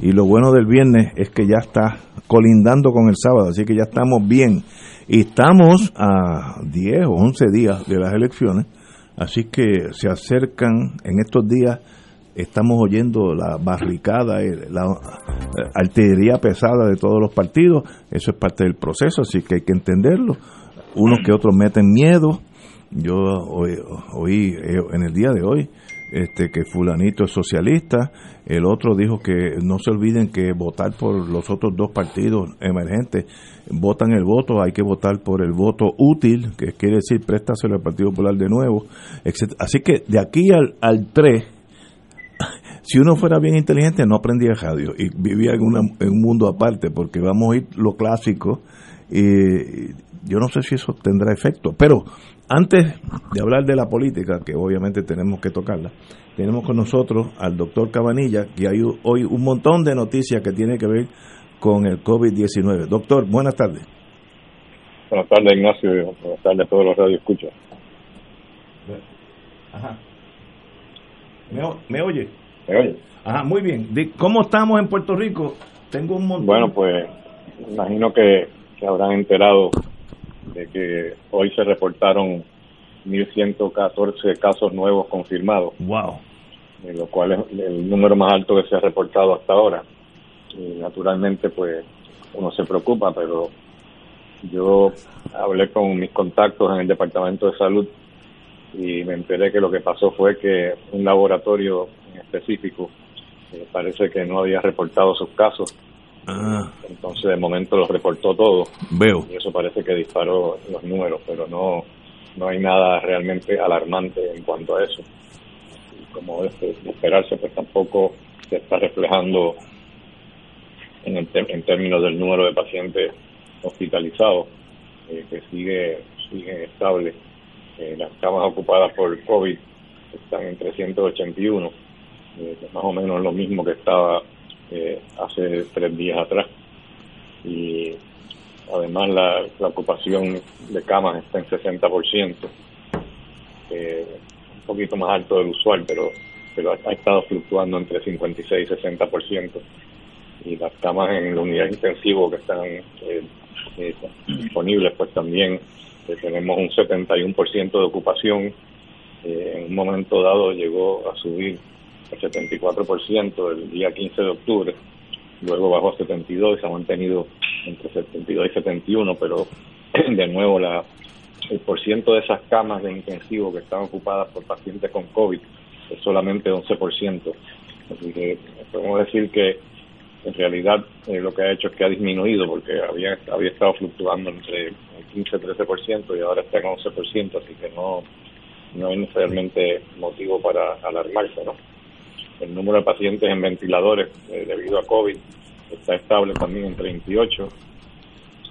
y lo bueno del viernes es que ya está colindando con el sábado, así que ya estamos bien. Y estamos a 10 o 11 días de las elecciones, así que se acercan en estos días, estamos oyendo la barricada, eh, la eh, artillería pesada de todos los partidos, eso es parte del proceso, así que hay que entenderlo. Unos que otros meten miedo, yo oí, eh, en el día de hoy este, que fulanito es socialista, el otro dijo que no se olviden que votar por los otros dos partidos emergentes, votan el voto, hay que votar por el voto útil, que quiere decir préstaselo al Partido Popular de nuevo, etc. Así que de aquí al, al 3, si uno fuera bien inteligente no aprendía radio y vivía en, en un mundo aparte, porque vamos a ir lo clásico, y yo no sé si eso tendrá efecto, pero antes de hablar de la política, que obviamente tenemos que tocarla, tenemos con nosotros al doctor Cabanilla, que hay hoy un montón de noticias que tienen que ver con el COVID-19. Doctor, buenas tardes. Buenas tardes, Ignacio. Buenas tardes a todos los radioescuchas. Ajá. ¿Me, ¿Me, oye? ¿Me oye? Ajá, muy bien. ¿Cómo estamos en Puerto Rico? Tengo un montón. Bueno, pues imagino que, que habrán enterado de que hoy se reportaron 1.114 casos nuevos confirmados. Wow. lo cual es el número más alto que se ha reportado hasta ahora. Y naturalmente, pues uno se preocupa, pero yo hablé con mis contactos en el Departamento de Salud y me enteré que lo que pasó fue que un laboratorio en específico eh, parece que no había reportado sus casos Ah. Entonces, de momento los reportó todo. Veo. Y eso parece que disparó los números, pero no, no hay nada realmente alarmante en cuanto a eso. Y como es de esperarse, pues tampoco se está reflejando en, el en términos del número de pacientes hospitalizados, eh, que sigue, sigue estable. Eh, las camas ocupadas por COVID están en 381, eh, más o menos lo mismo que estaba eh, hace tres días atrás. Y además la, la ocupación de camas está en 60%, eh, un poquito más alto del usual, pero, pero ha, estado fluctuando entre 56 y 60%. Y las camas en la unidad intensivo que están eh, eh disponibles, pues también eh, tenemos un 71% de ocupación. en un momento dado llegó a subir 74% el día 15 de octubre, luego bajó a 72 y se ha mantenido entre 72 y 71, pero de nuevo la el porciento de esas camas de intensivo que están ocupadas por pacientes con COVID es solamente 11%. Así que podemos decir que en realidad eh, lo que ha hecho es que ha disminuido porque había había estado fluctuando entre el 15 y 13% y ahora está en 11%, así que no no hay necesariamente motivo para alarmarse, ¿no? El número de pacientes en ventiladores eh, debido a COVID está estable también en 38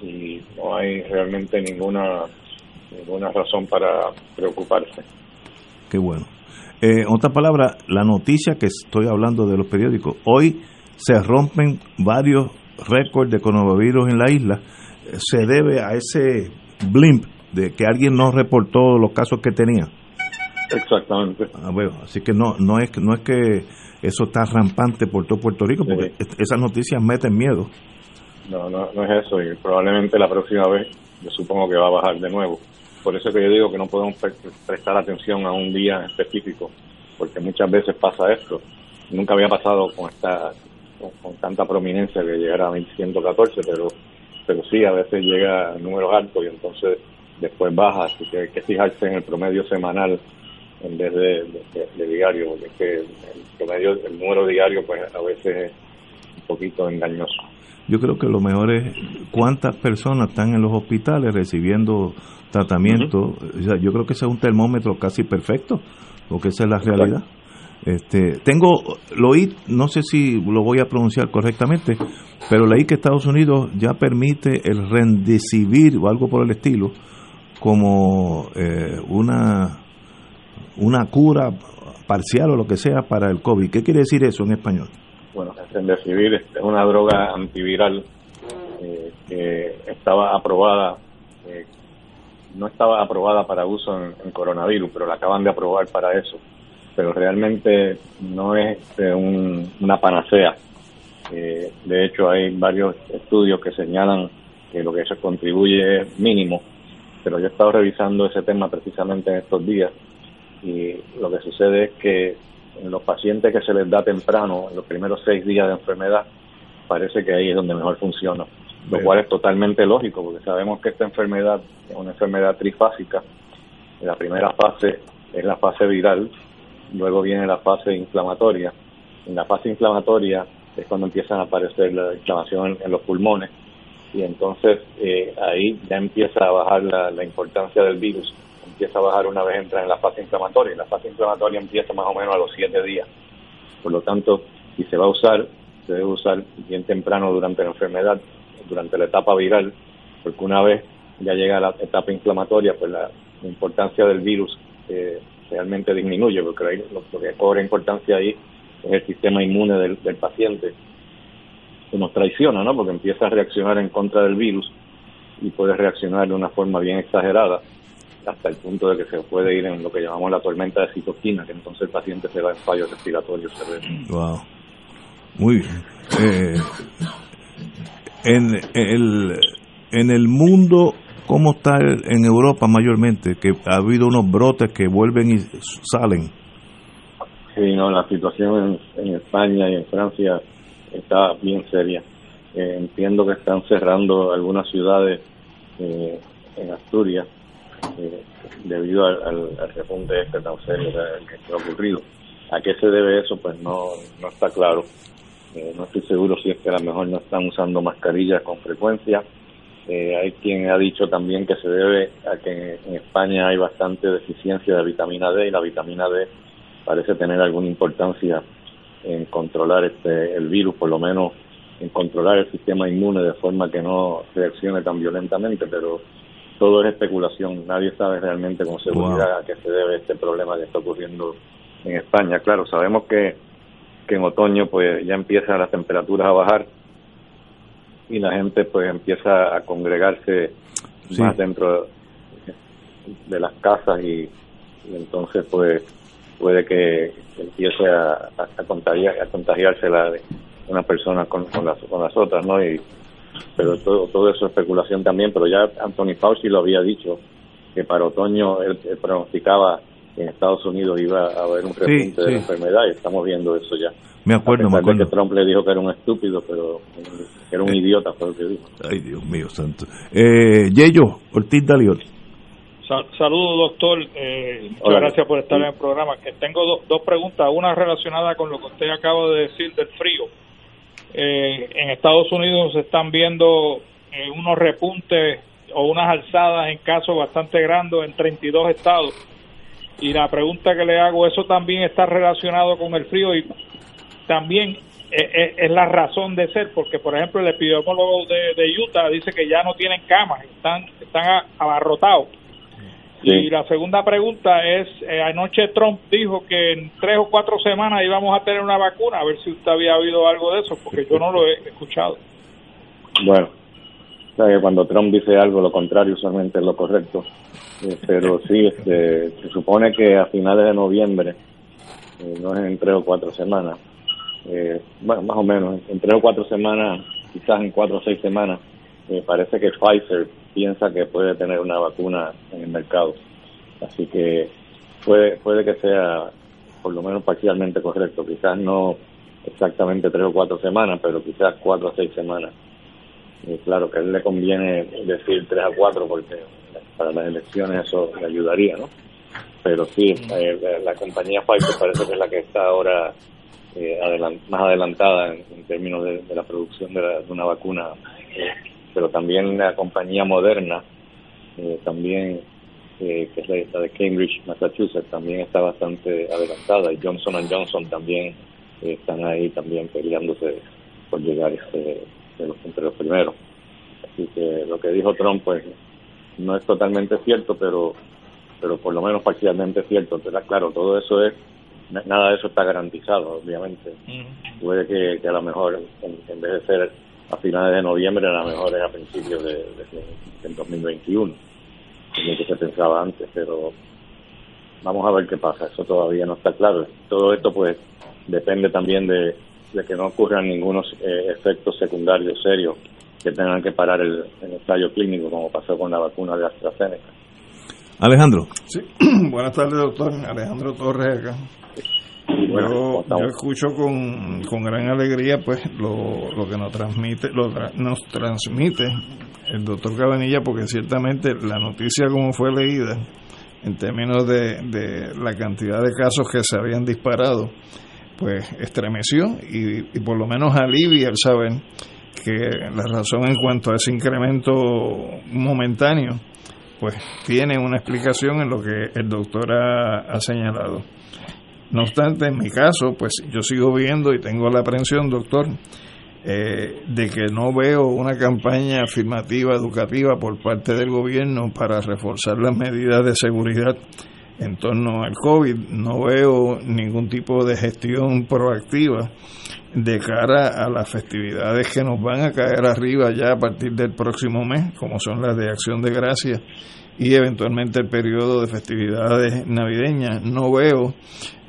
y no hay realmente ninguna ninguna razón para preocuparse. Qué bueno. Eh, otra palabra, la noticia que estoy hablando de los periódicos, hoy se rompen varios récords de coronavirus en la isla, se debe a ese blimp de que alguien no reportó los casos que tenía. Exactamente. Ah, bueno, así que no no es no es que eso está rampante por todo Puerto Rico, porque esas noticias meten miedo. No, no, no es eso, y probablemente la próxima vez yo supongo que va a bajar de nuevo. Por eso que yo digo que no podemos prestar atención a un día específico, porque muchas veces pasa esto. Nunca había pasado con esta con, tanta prominencia que llegara a 1114, pero pero sí, a veces llega a números altos y entonces después baja, así que hay que fijarse en el promedio semanal en vez de, diario, porque es que el promedio, el número diario, pues a veces es un poquito engañoso. Yo creo que lo mejor es cuántas personas están en los hospitales recibiendo tratamiento. yo creo que ese es un termómetro casi perfecto, porque esa es la realidad. Este, tengo, lo oí, no sé si lo voy a pronunciar correctamente, pero leí que Estados Unidos ya permite el rendecibir o algo por el estilo como eh, una, una cura parcial o lo que sea para el COVID. ¿Qué quiere decir eso en español? Bueno, el rendecibir es una droga antiviral eh, que estaba aprobada, eh, no estaba aprobada para uso en, coronavirus, pero la acaban de aprobar para eso. Pero realmente no es este, una panacea. Eh, de hecho, hay varios estudios que señalan que lo que eso contribuye es mínimo, pero yo he estado revisando ese tema precisamente en estos días y lo que sucede es que en los pacientes que se les da temprano, en los primeros seis días de enfermedad, parece que ahí es donde mejor funciona lo cual es totalmente lógico, porque sabemos que esta enfermedad es una enfermedad trifásica. La primera fase es la fase viral, luego viene la fase inflamatoria. En la fase inflamatoria es cuando empiezan a aparecer la inflamación en, los pulmones y entonces eh, ahí ya empieza a bajar la, importancia del virus, empieza a bajar una vez entra en la fase inflamatoria. Y la fase inflamatoria empieza más o menos a los siete días. Por lo tanto, si se va a usar, se debe usar bien temprano durante la enfermedad durante la etapa viral, porque una vez ya llega la etapa inflamatoria, pues la, importancia del virus eh, realmente disminuye, porque ahí, lo, que cobra importancia ahí es el sistema inmune del, paciente, que nos traiciona, ¿no? Porque empieza a reaccionar en contra del virus y puede reaccionar de una forma bien exagerada hasta el punto de que se puede ir en lo que llamamos la tormenta de citoquina, que entonces el paciente se va en fallo respiratorio severo. Wow. Muy bien. Eh, en el, en el mundo, ¿cómo está en Europa mayormente? Que ha habido unos brotes que vuelven y salen. Sí, no, la situación en, España y en Francia está bien seria. Eh, entiendo que están cerrando algunas ciudades eh, en Asturias eh, debido al, al, repunte este tan serio que, ha ocurrido. ¿A qué se debe eso? Pues no, no está claro. Eh, no estoy seguro si es que a lo mejor no están usando mascarillas con frecuencia. Eh, hay quien ha dicho también que se debe a que en España hay bastante deficiencia de vitamina D y la vitamina D parece tener alguna importancia en controlar este el virus, por lo menos en controlar el sistema inmune de forma que no reaccione tan violentamente, pero todo es especulación. Nadie sabe realmente con seguridad a qué se debe este problema que está ocurriendo en España. Claro, sabemos que que en otoño pues ya empiezan las temperaturas a bajar y la gente pues empieza a congregarse más dentro de las casas y, entonces pues puede que empiece a, a, contagiar, a contagiarse la de una persona con, con, las, con las otras, ¿no? Y, pero todo, todo eso es especulación también, pero ya Anthony Fauci lo había dicho, que para otoño él pronosticaba en Estados Unidos iba a haber un repunte de la enfermedad y estamos viendo eso ya. Me acuerdo, me acuerdo. que Trump le dijo que era un estúpido, pero era un eh, idiota, fue lo que dijo. Ay, Dios mío, santo. Eh, Yello, Ortiz Daliot. Saludos, doctor. Eh, muchas gracias por estar en el programa. Que tengo dos preguntas. Una relacionada con lo que usted acaba de decir del frío. Eh, en Estados Unidos se están viendo unos repuntes o unas alzadas en casos bastante grandes en 32 estados y la pregunta que le hago, ¿eso también está relacionado con el frío? Y también es, la razón de ser, porque por ejemplo el epidemiólogo de, Utah dice que ya no tienen camas, están, están abarrotados. Y la segunda pregunta es, eh, anoche Trump dijo que en tres o cuatro semanas íbamos a tener una vacuna, a ver si usted había oído algo de eso, porque yo no lo he escuchado. Bueno, cuando Trump dice algo, lo contrario usualmente es lo correcto. Eh, pero sí, este, se supone que a finales de noviembre, eh, no es en tres o cuatro semanas, eh, bueno, más o menos, en tres o cuatro semanas, quizás en cuatro o seis semanas, parece que Pfizer piensa que puede tener una vacuna en el mercado. Así que puede, puede que sea por lo menos parcialmente correcto, quizás no exactamente tres o cuatro semanas, pero quizás cuatro o seis semanas. claro que a él le conviene decir tres a cuatro porque para las elecciones eso le ayudaría, ¿no? Pero sí, eh, la, compañía Pfizer parece que es la que está ahora eh, más adelantada en, términos de, la producción de, una vacuna, eh, pero también la compañía Moderna también que es la, de Cambridge, Massachusetts, también está bastante adelantada y Johnson Johnson también están ahí también peleándose por llegar este, de los, entre los primeros. Así que lo que dijo Trump, pues no es totalmente cierto, pero pero por lo menos parcialmente cierto. Entonces, claro, todo eso es, nada de eso está garantizado, obviamente. Puede que, a lo mejor, en, vez de ser a finales de noviembre, a lo mejor es a principios de, de, 2021, como que se pensaba antes, pero vamos a ver qué pasa, eso todavía no está claro. Todo esto, pues, depende también de, que no ocurran ningunos eh, efectos secundarios serios que tengan que parar el, el ensayo clínico, como pasó con la vacuna de AstraZeneca. Alejandro. Sí, buenas tardes, doctor. Alejandro Torres acá. Yo, escucho con, con, gran alegría pues lo, lo que nos transmite lo nos transmite el doctor Cabanilla porque ciertamente la noticia como fue leída en términos de, de la cantidad de casos que se habían disparado pues estremeció y, y por lo menos alivia el saber que la razón en cuanto a ese incremento momentáneo pues tiene una explicación en lo que el doctor ha, señalado. No obstante, en mi caso, pues yo sigo viendo y tengo la aprensión, doctor, eh, de que no veo una campaña afirmativa educativa por parte del gobierno para reforzar las medidas de seguridad en torno al COVID. No veo ningún tipo de gestión proactiva de cara a las festividades que nos van a caer arriba ya a partir del próximo mes, como son las de Acción de Gracias y eventualmente el periodo de festividades navideñas. No veo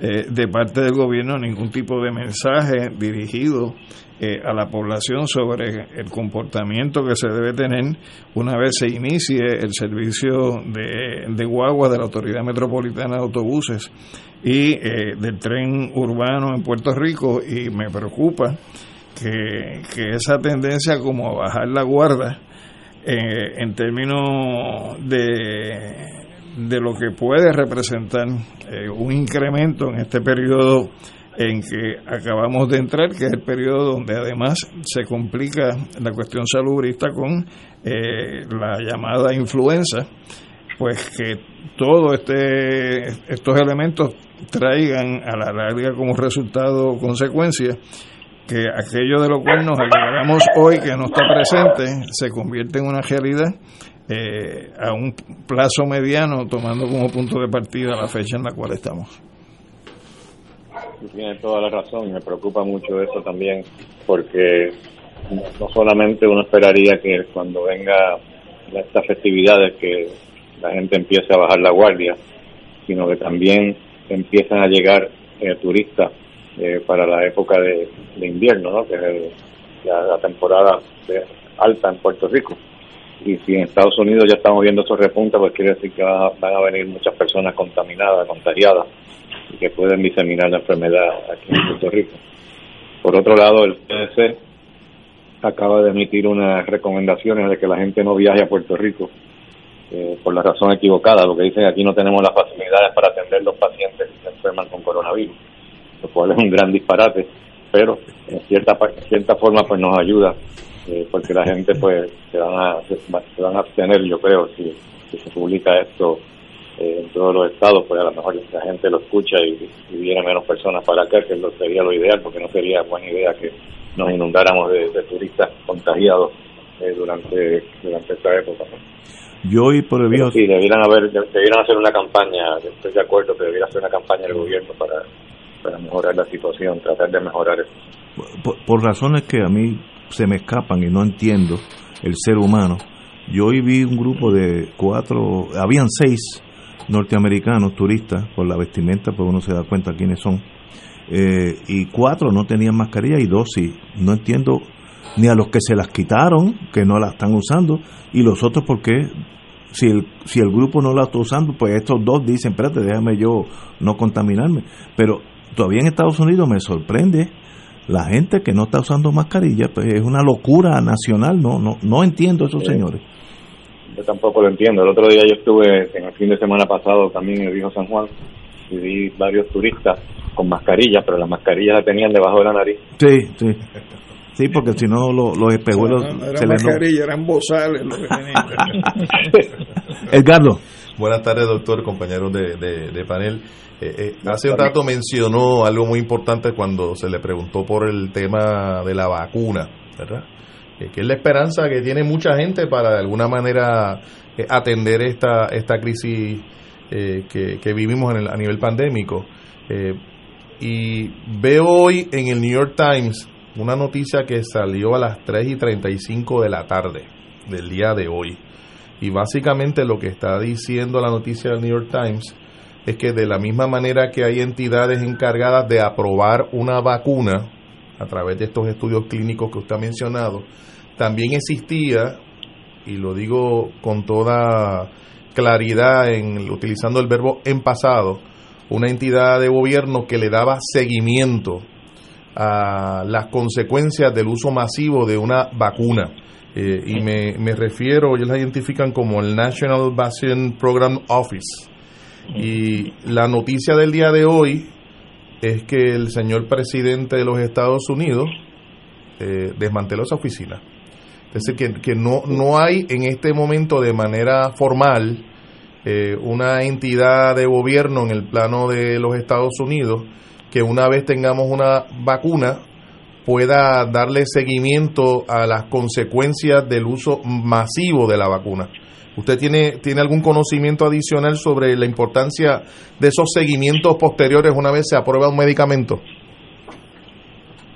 eh, de parte del gobierno ningún tipo de mensaje dirigido eh, a la población sobre el comportamiento que se debe tener una vez se inicie el servicio de, de guagua de la Autoridad Metropolitana de Autobuses y eh, del tren urbano en Puerto Rico y me preocupa que, que esa tendencia como a bajar la guarda eh, en términos de, de lo que puede representar eh, un incremento en este periodo en que acabamos de entrar, que es el periodo donde además se complica la cuestión salubrista con eh, la llamada influenza, pues que todos este, estos elementos traigan a la larga como resultado consecuencia que aquello de lo cual nos alegramos hoy que no está presente se convierte en una realidad eh, a un plazo mediano tomando como punto de partida la fecha en la cual estamos. Tiene toda la razón me preocupa mucho eso también porque no solamente uno esperaría que cuando venga estas festividades que la gente empiece a bajar la guardia, sino que también empiezan a llegar eh, turistas eh, para la época de, invierno, ¿no? que es la, temporada alta en Puerto Rico. Y si en Estados Unidos ya estamos viendo esos repuntes, pues quiere decir que van a, venir muchas personas contaminadas, contagiadas, y que pueden diseminar la enfermedad aquí en Puerto Rico. Por otro lado, el CDC acaba de emitir unas recomendaciones de que la gente no viaje a Puerto Rico eh, por la razón equivocada, dicen que aquí no tenemos las facilidades para atender los pacientes que se enferman con coronavirus lo cual es un gran disparate, pero en cierta cierta forma pues nos ayuda eh, porque la gente pues se van a se, van a abstener yo creo si, se publica esto eh, en todos los estados pues a lo mejor la gente lo escucha y, viene menos personas para acá que lo sería lo ideal porque no sería buena idea que nos inundáramos de, turistas contagiados eh, durante durante esta época. Yo y por el sí debieran haber debieran hacer una campaña estoy de acuerdo que debiera hacer una campaña del gobierno para para mejorar la situación, tratar de mejorar eso. Por, razones que a mí se me escapan y no entiendo el ser humano. Yo hoy vi un grupo de cuatro, habían seis norteamericanos turistas por la vestimenta, pues uno se da cuenta quiénes son. Eh, y cuatro no tenían mascarilla y dos sí. No entiendo ni a los que se las quitaron, que no la están usando, y los otros porque si el, si el grupo no la está usando, pues estos dos dicen, espérate, déjame yo no contaminarme. Pero todavía en Estados Unidos me sorprende la gente que no está usando mascarilla, pues es una locura nacional, no no no entiendo esos señores. Yo tampoco lo entiendo. El otro día yo estuve en el fin de semana pasado también en el viejo San Juan y vi varios turistas con mascarilla, pero las mascarillas la tenían debajo de la nariz. Sí, sí. Sí, porque si no los espejuelos no, eran mascarillas, eran bozales lo que. Edgardo. Buenas tardes, doctor, compañeros de, panel. Eh, eh, hace un rato mencionó algo muy importante cuando se le preguntó por el tema de la vacuna, ¿verdad? Eh, que es la esperanza que tiene mucha gente para de alguna manera atender esta, esta crisis que, vivimos en a nivel pandémico. y veo hoy en el New York Times una noticia que salió a las 3 y 35 de la tarde del día de hoy y básicamente lo que está diciendo la noticia del New York Times es que de la misma manera que hay entidades encargadas de aprobar una vacuna a través de estos estudios clínicos que usted ha mencionado, también existía, y lo digo con toda claridad en utilizando el verbo en pasado, una entidad de gobierno que le daba seguimiento a las consecuencias del uso masivo de una vacuna eh, y me, me, refiero, ellos la identifican como el National Vaccine Program Office. Y la noticia del día de hoy es que el señor presidente de los Estados Unidos eh, desmanteló esa oficina. Es decir, que, no, no hay en este momento de manera formal eh, una entidad de gobierno en el plano de los Estados Unidos que una vez tengamos una vacuna pueda darle seguimiento a las consecuencias del uso masivo de la vacuna. ¿Usted tiene, tiene algún conocimiento adicional sobre la importancia de esos seguimientos posteriores una vez se aprueba un medicamento?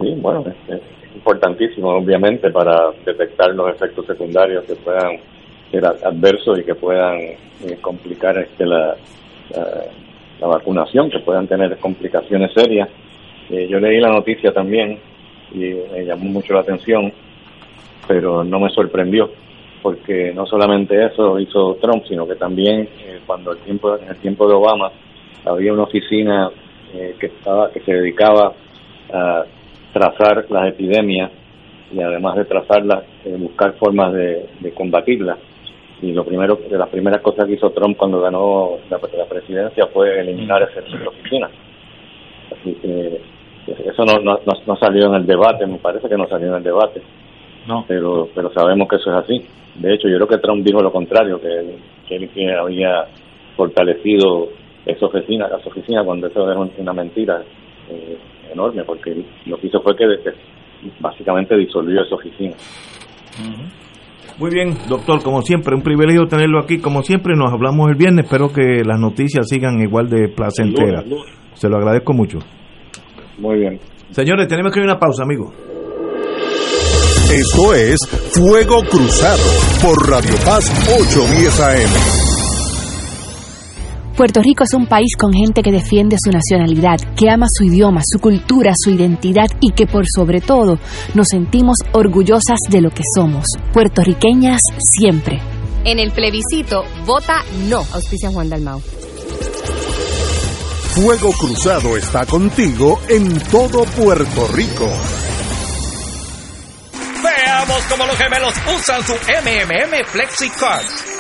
Sí, bueno, es, importantísimo, obviamente, para detectar los efectos secundarios que puedan ser adversos y que puedan eh, complicar este, la, la, vacunación, que puedan tener complicaciones serias. Eh, yo leí la noticia también y me llamó mucho la atención, pero no me sorprendió, porque no solamente eso hizo Trump, sino que también eh, cuando el tiempo, en el tiempo de Obama había una oficina eh, que estaba que se dedicaba a trazar las epidemias y además de trazarlas eh, buscar formas de, combatirlas y lo primero de las primeras cosas que hizo Trump cuando ganó la, presidencia fue eliminar esa, esa oficina así que eso no, no, no, salió en el debate, me parece que no salió en el debate. No. Pero, pero sabemos que eso es así. De hecho, yo creo que Trump dijo lo contrario, que, que él había fortalecido esa oficina, las oficinas, cuando eso era una mentira eh, enorme, porque lo que hizo fue que, básicamente disolvió esa oficina. Muy bien, doctor, como siempre, un privilegio tenerlo aquí. Como siempre, nos hablamos el viernes. Espero que las noticias sigan igual de placenteras. Se lo agradezco mucho. Muy bien. Señores, tenemos que ir a una pausa, amigo. Esto es Fuego Cruzado por Radio Paz 810 AM. Puerto Rico es un país con gente que defiende su nacionalidad, que ama su idioma, su cultura, su identidad y que por sobre todo nos sentimos orgullosas de lo que somos, puertorriqueñas siempre. En el plebiscito, vota no, auspicia Juan Dalmau. Fuego Cruzado está contigo en todo Puerto Rico. Cómo los gemelos usan su MMM FlexiCard.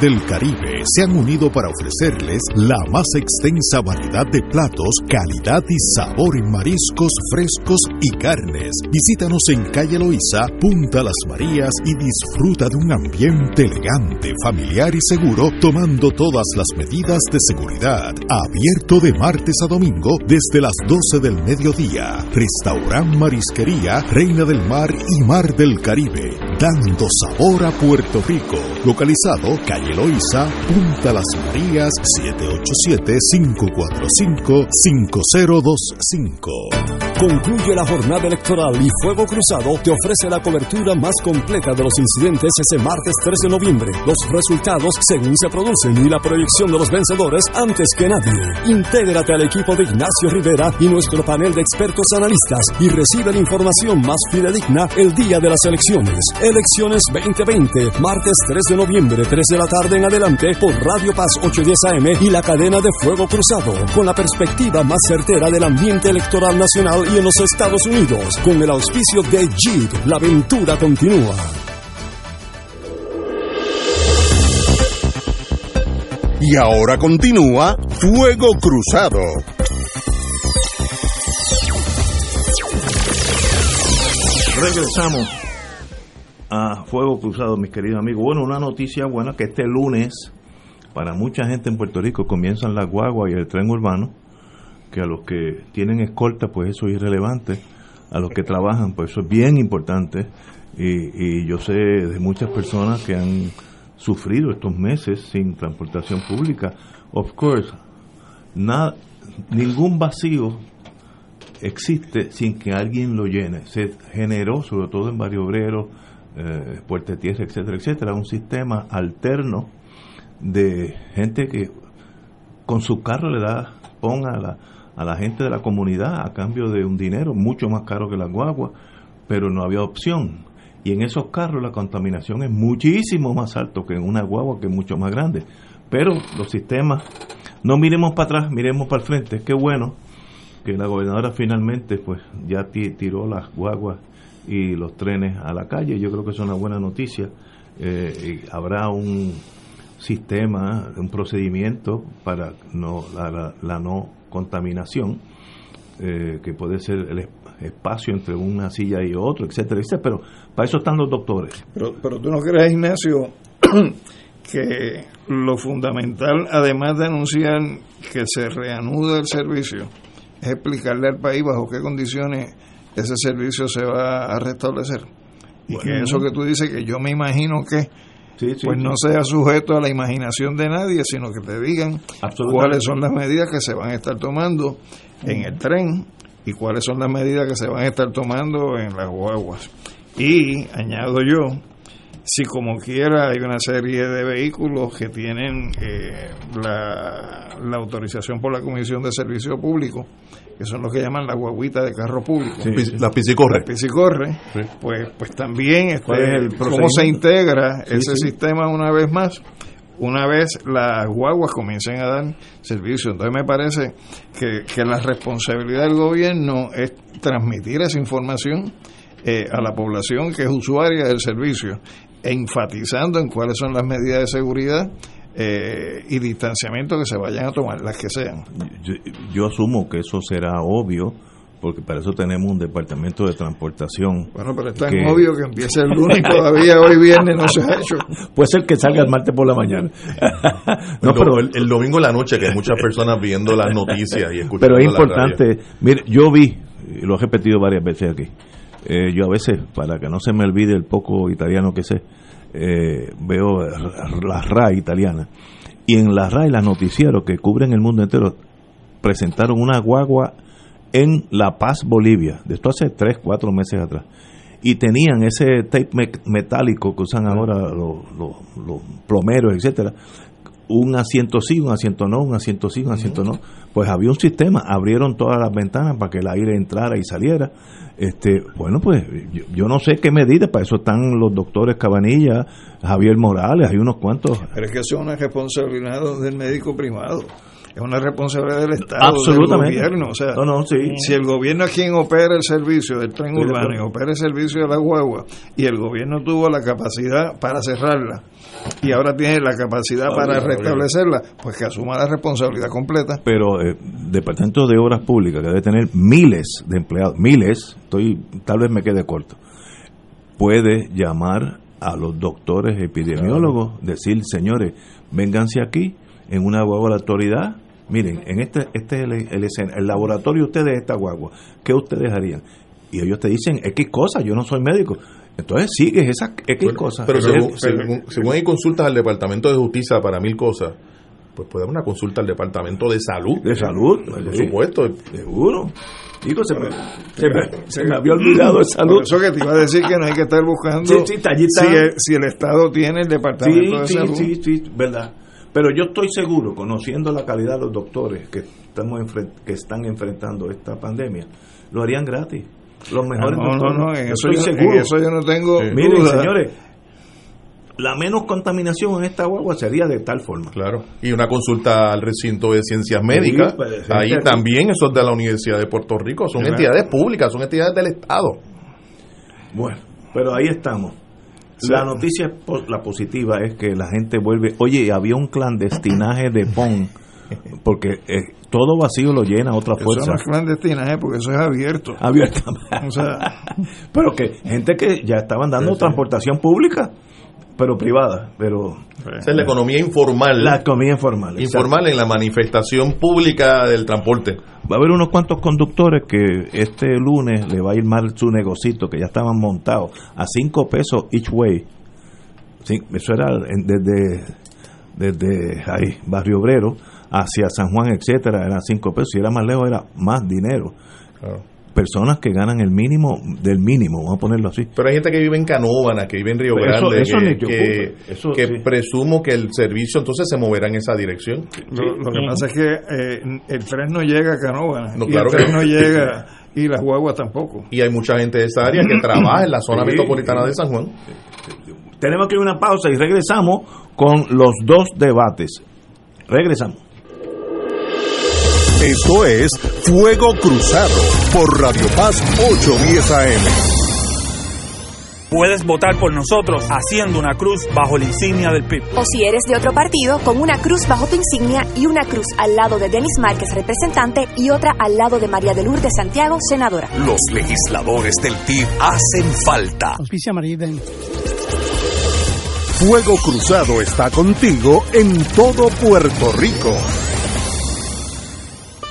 del Caribe se han unido para ofrecerles la más extensa variedad de platos, calidad y sabor en mariscos frescos y carnes. Visítanos en calle Loíza, Punta Las Marías y disfruta de un ambiente elegante, familiar y seguro, tomando todas las medidas de seguridad. Abierto de martes a domingo desde las 12 del mediodía. Restaurante Marisquería Reina del Mar y Mar del Caribe, dando sabor a Puerto Rico. Localizado calle Loiza, Punta Las Marías, 787-545-5025. Concluye la jornada electoral y Fuego Cruzado te ofrece la cobertura más completa de los incidentes ese martes 3 de noviembre. Los resultados según se producen y la proyección de los vencedores antes que nadie. Intégrate al equipo de Ignacio Rivera y nuestro panel de expertos analistas y recibe la información más fidedigna el día de las elecciones. Elecciones 2020, martes 3 de noviembre, 3 de la tarde en adelante por Radio Paz 810 AM y la cadena de Fuego Cruzado, con la perspectiva más certera del ambiente electoral nacional y en los Estados Unidos, con el auspicio de Jeep. La aventura continúa. Y ahora continúa Fuego Cruzado. Regresamos a Fuego Cruzado, mis queridos amigos. Bueno, una noticia buena que este lunes, para mucha gente en Puerto Rico, comienzan las guaguas y el tren urbano, que a los que tienen escolta, pues eso es irrelevante, a los que trabajan, pues eso es bien importante. Y, y yo sé de muchas personas que han sufrido estos meses sin transportación pública. Of course, nada, ningún vacío existe sin que alguien lo llene. Se generó, sobre todo en Barrio Obrero, eh, Puerta Tierra, etcétera, etcétera, un sistema alterno de gente que con su carro le da, ponga a la, a la gente de la comunidad a cambio de un dinero mucho más caro que la guagua, pero no había opción. Y en esos carros la contaminación es muchísimo más alto que en una guagua que es mucho más grande. Pero los sistemas, no miremos para atrás, miremos para el frente. Qué bueno que la gobernadora finalmente pues ya tiró las guaguas y los trenes a la calle. Yo creo que es una buena noticia. Eh, habrá un sistema, un procedimiento para no la, la, no contaminación, eh, que puede ser el espacio entre una silla y otro, etcétera, etcétera. Pero para eso están los doctores. Pero, pero tú no crees, Ignacio, que lo fundamental, además de anunciar que se reanuda el servicio, es explicarle al país bajo qué condiciones ese servicio se va a restablecer. Y que eso que tú dices, que yo me imagino que pues no sea sujeto a la imaginación de nadie, sino que te digan cuáles son las medidas que se van a estar tomando en el tren y cuáles son las medidas que se van a estar tomando en las guaguas. Y añado yo, si como quiera hay una serie de vehículos que tienen eh, la, la, autorización por la Comisión de Servicio Público, que son los que llaman la guaguita de carro público, la piscicorre, la piscicorre pues, pues también este, cómo se integra ese sistema una vez más una vez las guaguas comiencen a dar servicio. Entonces me parece que, que la responsabilidad del gobierno es transmitir esa información eh, a la población que es usuaria del servicio, enfatizando en cuáles son las medidas de seguridad eh, y distanciamiento que se vayan a tomar, las que sean. Yo, asumo que eso será obvio porque para eso tenemos un departamento de transportación. Bueno, pero es tan obvio que empiece el lunes y todavía hoy viernes no se ha hecho. Puede ser que salga el martes por la mañana. no, pero el, domingo en la noche, que hay muchas personas viendo las noticias y escuchando Pero es importante, mire, yo vi, y lo he repetido varias veces aquí, eh, yo a veces, para que no se me olvide el poco italiano que sé, eh, veo la RAI italiana. Y en la RAI, las noticieros que cubren el mundo entero, presentaron una guagua en La Paz, Bolivia, de esto hace 3, 4 meses atrás. Y tenían ese tape metálico que usan ahora los, los plomeros, etcétera, un asiento sí, un asiento no, un asiento sí, un asiento no. Pues había un sistema, abrieron todas las ventanas para que el aire entrara y saliera. Este, bueno, pues yo, no sé qué medida, para eso están los doctores Cabanilla, Javier Morales, hay unos cuantos. Pero es que eso es una responsabilidad del médico primado es una responsabilidad del Estado, del gobierno. O sea, si el gobierno es quien opera el servicio del tren urbano y opera el servicio de la guagua, y el gobierno tuvo la capacidad para cerrarla, y ahora tiene la capacidad para restablecerla, pues que asuma la responsabilidad completa. Pero el eh, Departamento de Obras Públicas, que debe tener miles de empleados, miles, estoy tal vez me quede corto, puede llamar a los doctores epidemiólogos, decir, señores, vénganse aquí en una guagua de la autoridad, miren, en este, este es el, el, laboratorio ustedes esta guagua, ¿qué ustedes harían? Y ellos te dicen X cosas, yo no soy médico. Entonces sigues esas X cosas. Pero según, hay consultas al Departamento de Justicia para mil cosas, pues puede haber una consulta al Departamento de Salud. De Salud, por supuesto. Seguro. Digo, se me, se me, había olvidado de salud. Por eso que te iba a decir que no hay que estar buscando si, el, si, el, Estado tiene el departamento de salud. Sí, sí, sí, verdad. Pero yo estoy seguro, conociendo la calidad de los doctores que, estamos que están enfrentando esta pandemia, lo harían gratis. Los mejores no, doctores. No, no, en eso, yo, seguro. eso yo no tengo. Miren, señores, la menos contaminación en esta guagua sería de tal forma. Claro. Y una consulta al recinto de ciencias médicas. Pues, ahí también, eso es de la Universidad de Puerto Rico. Son entidades públicas, son entidades del Estado. Bueno, pero ahí estamos. La noticia, la positiva, es que la gente vuelve. Oye, había un clandestinaje de PON, porque eh, todo vacío lo llena otra fuerza. Eso no es clandestinaje porque eso es abierto. Abierto. o sea, pero que gente que ya estaban dando transportación pública pero privada, pero... Esa es la economía informal. La economía informal. Informal en la manifestación pública del transporte. Va a haber unos cuantos conductores que este lunes le va a ir mal su negocito, que ya estaban montados, a cinco pesos each way. Sí, eso era desde, desde ahí, Barrio Obrero hacia San Juan, etcétera, eran cinco pesos. Si era más lejos, era más dinero. Claro personas que ganan el mínimo del mínimo, vamos a ponerlo así. Pero hay gente que vive en Canóvana, que vive en Río Grande, que, presumo que el servicio entonces se moverá en esa dirección. Lo, que pasa es que eh, el tren no llega a Canóvana, y el tren no llega y las guaguas tampoco. Y hay mucha gente de esa área que trabaja en la zona metropolitana de San Juan. Tenemos que ir a una pausa y regresamos con los dos debates. Regresamos. Esto es Fuego Cruzado por Radio Paz 810 AM. Puedes votar por nosotros haciendo una cruz bajo la insignia del PIB. O si eres de otro partido, con una cruz bajo tu insignia y una cruz al lado de Denis Márquez, representante, y otra al lado de María de Lourdes Santiago, senadora. Los legisladores del PIB hacen falta. Auspicia María Fuego Cruzado está contigo en todo Puerto Rico.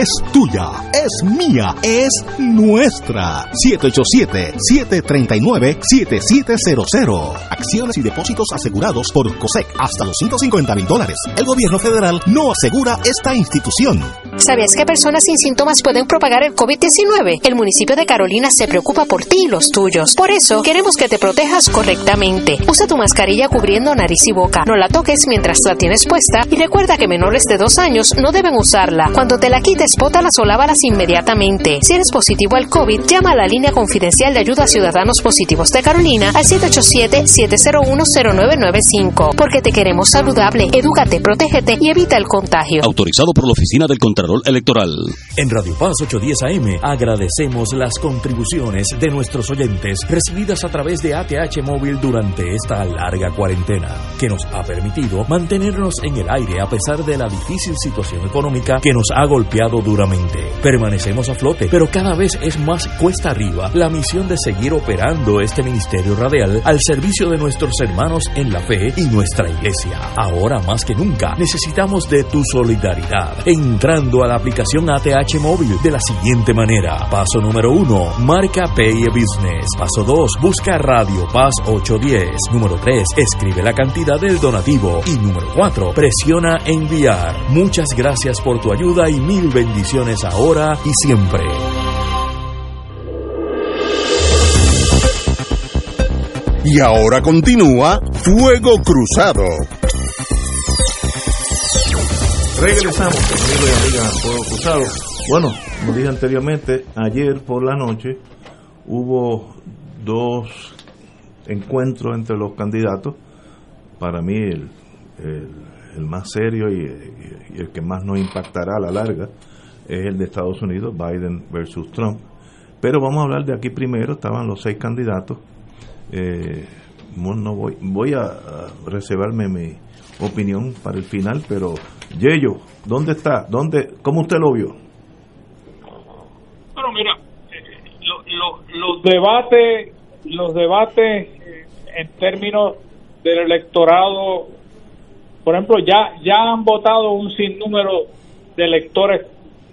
es tuya, es mía, es nuestra. 787-739-7700. Acciones y depósitos asegurados por COSEC hasta los 150 mil dólares. El gobierno federal no asegura esta institución. ¿Sabías que personas sin síntomas pueden propagar el COVID-19? El municipio de Carolina se preocupa por ti y los tuyos. Por eso, queremos que te protejas correctamente. Usa tu mascarilla cubriendo nariz y boca. No la toques mientras la tienes puesta y recuerda que menores de dos años no deben usarla. Cuando te la quites, bótalas o lávalas inmediatamente. Si eres positivo al COVID, llama a la línea confidencial de ayuda a ciudadanos positivos de Carolina al 787-701-0995. Porque te queremos saludable, edúcate, protégete y evita el contagio. Autorizado por la Oficina del Contralor Electoral. En Radio Paz 810 AM agradecemos las contribuciones de nuestros oyentes recibidas a través de ATH Móvil durante esta larga cuarentena, que nos ha permitido mantenernos en el aire a pesar de la difícil situación económica que nos ha golpeado duramente. Permanecemos a flote, pero cada vez es más cuesta arriba la misión de seguir operando este ministerio radial al servicio de nuestros hermanos en la fe y nuestra iglesia. Ahora más que nunca necesitamos de tu solidaridad. Entrando a la aplicación ATH móvil de la siguiente manera. Paso número uno, marca Pay Business. Paso 2, busca Radio Paz 810. Número 3, escribe la cantidad del donativo. Y número 4, presiona enviar. Muchas gracias por tu ayuda y mil bendiciones ahora y siempre. Y ahora continúa Fuego Cruzado. Regresamos, amigos y amigas, Fuego Cruzado. Bueno, como dije anteriormente, ayer por la noche hubo dos encuentros entre los candidatos. Para mí el, el, más serio y, y, el que más nos impactará a la larga es el de Estados Unidos, Biden versus Trump. Pero vamos a hablar de aquí primero, estaban los seis candidatos. Eh, no voy, voy a, reservarme mi opinión para el final, pero Yello, ¿dónde está? ¿Dónde, ¿Cómo usted lo vio? Bueno, mira, los debates, los debates en términos del electorado, por ejemplo, ya, ya han votado un sinnúmero de electores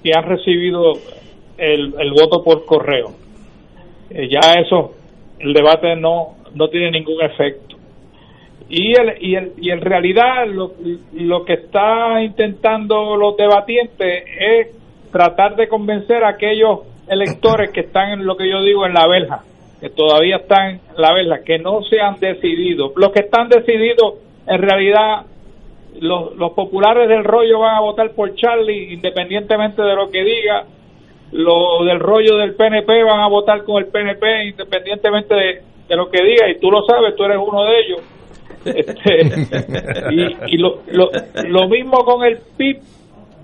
que han recibido el, el voto por correo. Eh, ya eso, el debate no, no tiene ningún efecto. Y, el, y, el, y en realidad lo, lo que está intentando los debatientes es tratar de convencer a aquellos electores que están en lo que yo digo en la verja, que todavía están en la verja, que no se han decidido. Los que están decididos, en realidad, los, los populares del rollo van a votar por Charlie, independientemente de lo que diga. Los del rollo del PNP van a votar con el PNP, independientemente de, lo que diga, y tú lo sabes, tú eres uno de ellos. Este, y, y lo, lo, lo mismo con el PIB,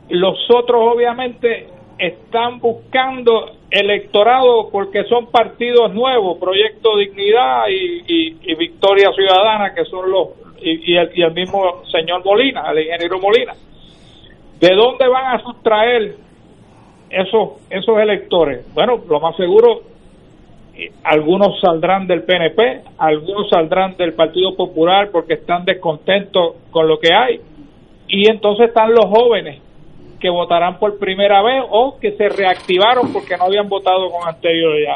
los otros obviamente están buscando electorado porque son partidos nuevos, Proyecto Dignidad y, Victoria Ciudadana, que son los, y, el, mismo señor Molina, el ingeniero Molina. ¿De dónde van a sustraer esos, esos electores? Bueno, lo más seguro, eh, algunos saldrán del PNP, algunos saldrán del Partido Popular porque están descontentos con lo que hay, y entonces están los jóvenes que votarán por primera vez o que se reactivaron porque no habían votado con anterioridad.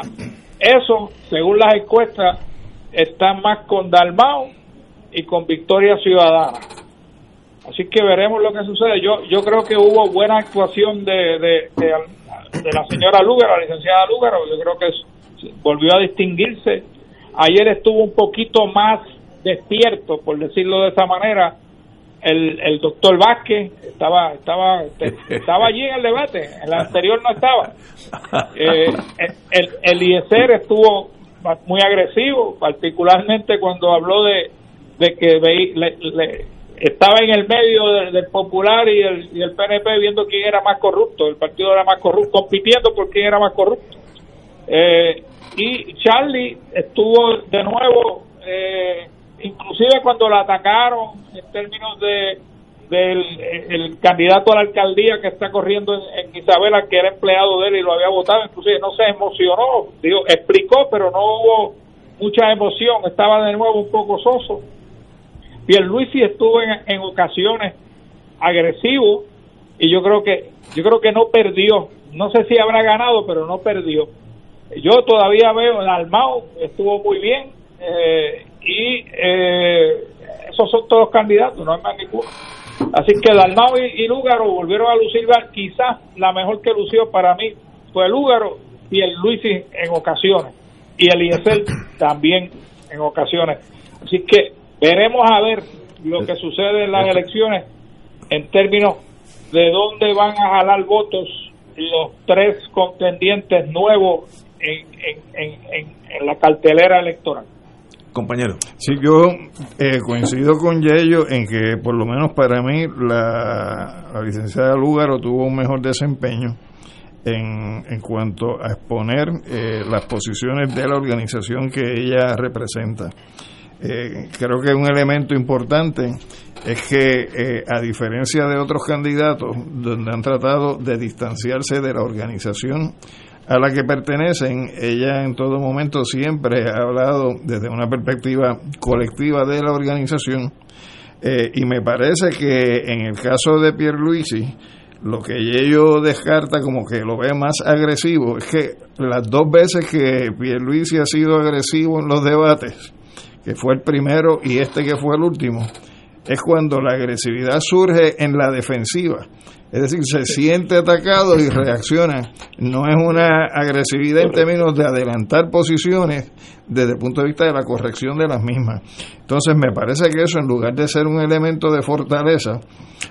Eso, según las encuestas, está más con Dalmau y con Victoria Ciudadana. Así que veremos lo que sucede. Yo yo creo que hubo buena actuación de, de, de, la señora Lúgaro, la licenciada Lúgaro. Yo creo que volvió a distinguirse. Ayer estuvo un poquito más despierto, por decirlo de esa manera, el, el doctor Vázquez estaba estaba estaba allí en el debate en el anterior no estaba eh, el, el IESER estuvo muy agresivo particularmente cuando habló de, de que estaba en el medio del, popular y el, y el PNP viendo quién era más corrupto. El partido era más corrupto compitiendo por quién era más corrupto. Eh, y Charlie estuvo de nuevo eh, inclusive cuando la atacaron en términos de del el candidato a la alcaldía que está corriendo en, Isabela, que era empleado de él y lo había votado, inclusive no se emocionó, digo, explicó, pero no hubo mucha emoción, estaba de nuevo un poco soso. Pierluisi estuvo en, en ocasiones agresivo y yo creo que yo creo que no perdió, no sé si habrá ganado, pero no perdió. Yo todavía veo el Almao estuvo muy bien, eh, y eh, esos son todos candidatos, no hay más ninguno. Así que Dalmau y, Lúgaro volvieron a lucir, quizás la mejor que lució para mí fue Lúgaro y el Luisi en ocasiones, y el IESEL también en ocasiones. Así que veremos a ver lo que sucede en las elecciones en términos de dónde van a jalar votos los tres contendientes nuevos en, en, en la cartelera electoral compañero. Sí, yo eh, coincido con Yello en que por lo menos para mí la, licenciada Lúgaro tuvo un mejor desempeño en, en cuanto a exponer eh, las posiciones de la organización que ella representa. Eh, creo que un elemento importante es que, a diferencia de otros candidatos, donde han tratado de distanciarse de la organización a la que pertenecen, ella en todo momento siempre ha hablado desde una perspectiva colectiva de la organización eh, y me parece que en el caso de Pierluisi lo que ello descarta como que lo ve más agresivo es que las dos veces que Pierluisi ha sido agresivo en los debates, que fue el primero y este que fue el último, es cuando la agresividad surge en la defensiva es decir, se siente atacado y reacciona. No es una agresividad en términos de adelantar posiciones desde el punto de vista de la corrección de las mismas. Entonces, me parece que eso, en lugar de ser un elemento de fortaleza,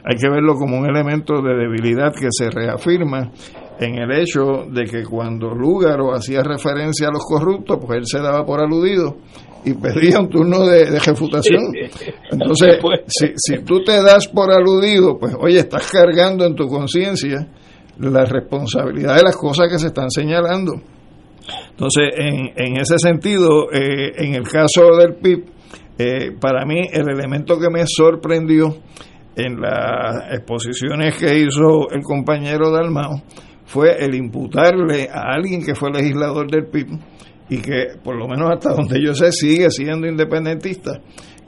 hay que verlo como un elemento de debilidad que se reafirma en el hecho de que cuando Lúgaro hacía referencia a los corruptos, pues él se daba por aludido y pedía un turno de, refutación. Entonces, si, si tú te das por aludido, pues oye, estás cargando en tu conciencia la responsabilidad de las cosas que se están señalando. Entonces, en, en ese sentido, eh, en el caso del PIB, eh, para mí el elemento que me sorprendió en las exposiciones que hizo el compañero Dalmao fue el imputarle a alguien que fue legislador del PIB y que por lo menos hasta donde yo sé sigue siendo independentista,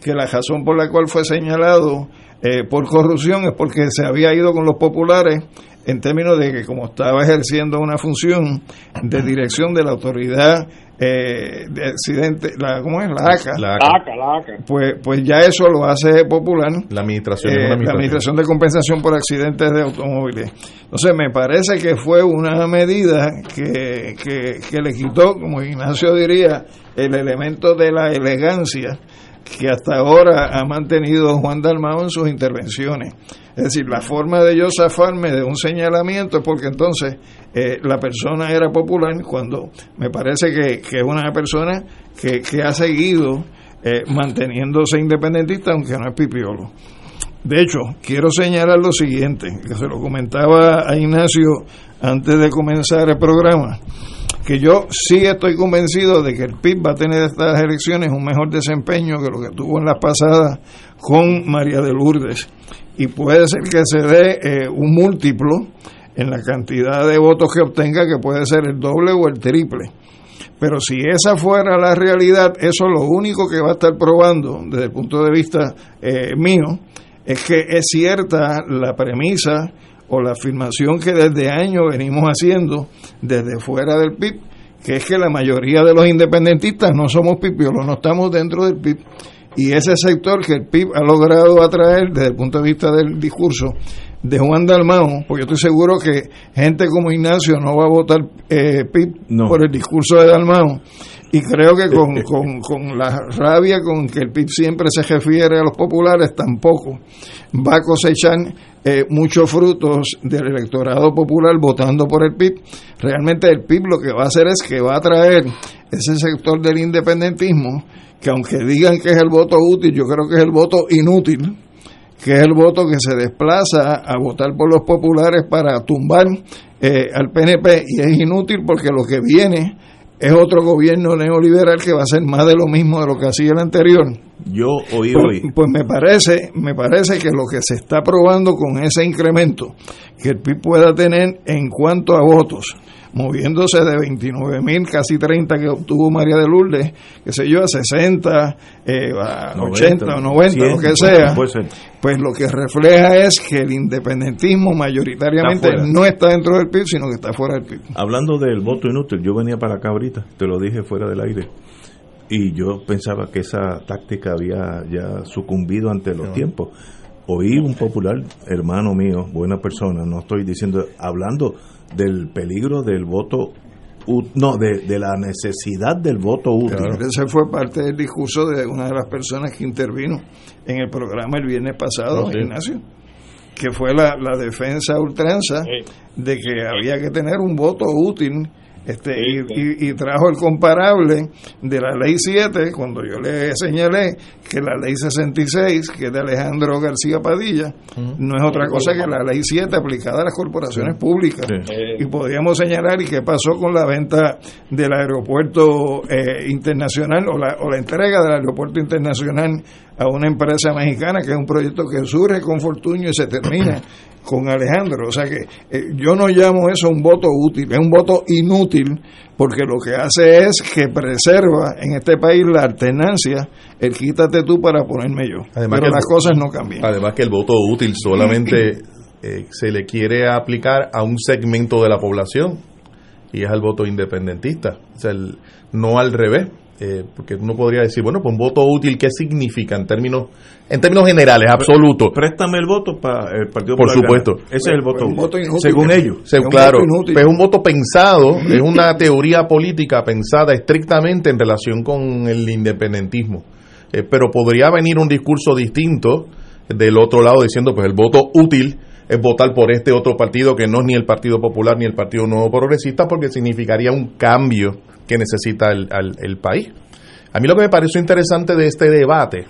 que la razón por la cual fue señalado eh, por corrupción es porque se había ido con los populares en términos de que como estaba ejerciendo una función de dirección de la autoridad eh, de accidente, la, ¿cómo es? La ACA. La ACA, la ACA. Pues, pues ya eso lo hace popular. La administración, eh, La administración de compensación por accidentes de automóviles. Entonces me parece que fue una medida que, que, que le quitó, como Ignacio diría, el elemento de la elegancia que hasta ahora ha mantenido Juan Dalmao en sus intervenciones. Es decir, la forma de yo zafarme de un señalamiento es porque entonces eh, la persona era popular cuando me parece que, es una persona que, que ha seguido eh, manteniéndose independentista aunque no es pipiolo. De hecho, quiero señalar lo siguiente, que se lo comentaba a Ignacio antes de comenzar el programa que yo sí estoy convencido de que el PIB va a tener estas elecciones un mejor desempeño que lo que tuvo en las pasadas con María de Lourdes. Y puede ser que se dé eh, un múltiplo en la cantidad de votos que obtenga, que puede ser el doble o el triple. Pero si esa fuera la realidad, eso lo único que va a estar probando, desde el punto de vista eh, mío, es que es cierta la premisa o la afirmación que desde años venimos haciendo desde fuera del PIB, que es que la mayoría de los independentistas no somos pipiolos, no estamos dentro del PIB. Y ese sector que el PIB ha logrado atraer desde el punto de vista del discurso de Juan Dalmao, porque yo estoy seguro que gente como Ignacio no va a votar eh, PIB por el discurso de Dalmao. Y creo que con, con, con, la rabia con que el PIB siempre se refiere a los populares, tampoco va a cosechar eh, muchos frutos del electorado popular votando por el PIB. Realmente el PIB lo que va a hacer es que va a traer ese sector del independentismo, que aunque digan que es el voto útil, yo creo que es el voto inútil, que es el voto que se desplaza a votar por los populares para tumbar eh, al PNP y es inútil porque lo que viene es otro gobierno neoliberal que va a ser más de lo mismo de lo que hacía el anterior. Yo oí pues, hoy. Pues me parece, me parece que lo que se está probando con ese incremento que el PIB pueda tener en cuanto a votos, moviéndose de 29 mil, casi 30 que obtuvo María de Lourdes, que sé yo, a 60, eh, a 80 o 90, lo que sea, pues lo que refleja es que el independentismo mayoritariamente no está dentro del PIB, sino que está fuera del PIB. Hablando del voto inútil, yo venía para acá ahorita, te lo dije fuera del aire, y yo pensaba que esa táctica había ya sucumbido ante los tiempos. Oí un popular hermano mío, buena persona, no estoy diciendo, hablando del peligro del voto no, de, de, la necesidad del voto útil. Ese fue parte del discurso de una de las personas que intervino en el programa el viernes pasado, Ignacio, que fue la, la defensa ultranza de que había que tener un voto útil este y, y, y, trajo el comparable de la ley 7 cuando yo le señalé que la ley 66 que es de Alejandro García Padilla uh -huh. no es otra cosa que la ley 7 aplicada a las corporaciones sí. públicas sí. y podríamos señalar y qué pasó con la venta del aeropuerto eh, internacional o la, o la entrega del aeropuerto internacional a una empresa mexicana que es un proyecto que surge con Fortuño y se termina con Alejandro. O sea que eh, yo no llamo eso un voto útil, es un voto inútil porque lo que hace es que preserva en este país la alternancia, el quítate tú para ponerme yo. Además Pero las el, cosas no cambian. Además que el voto útil solamente eh, se le quiere aplicar a un segmento de la población y es al voto independentista, o sea, el, no al revés. Eh, porque uno podría decir, bueno, pues un voto útil, ¿qué significa en términos en términos generales, absolutos? Préstame el voto para el Partido Por supuesto. Ese es el voto, un voto inútil, según ellos. Se, claro, es un voto pensado, es una teoría política pensada estrictamente en relación con el independentismo. Eh, pero podría venir un discurso distinto del otro lado diciendo, pues el voto útil es votar por este otro partido que no es ni el Partido Popular ni el Partido Nuevo Progresista porque significaría un cambio que necesita el, el, el país. A mí lo que me pareció interesante de este debate,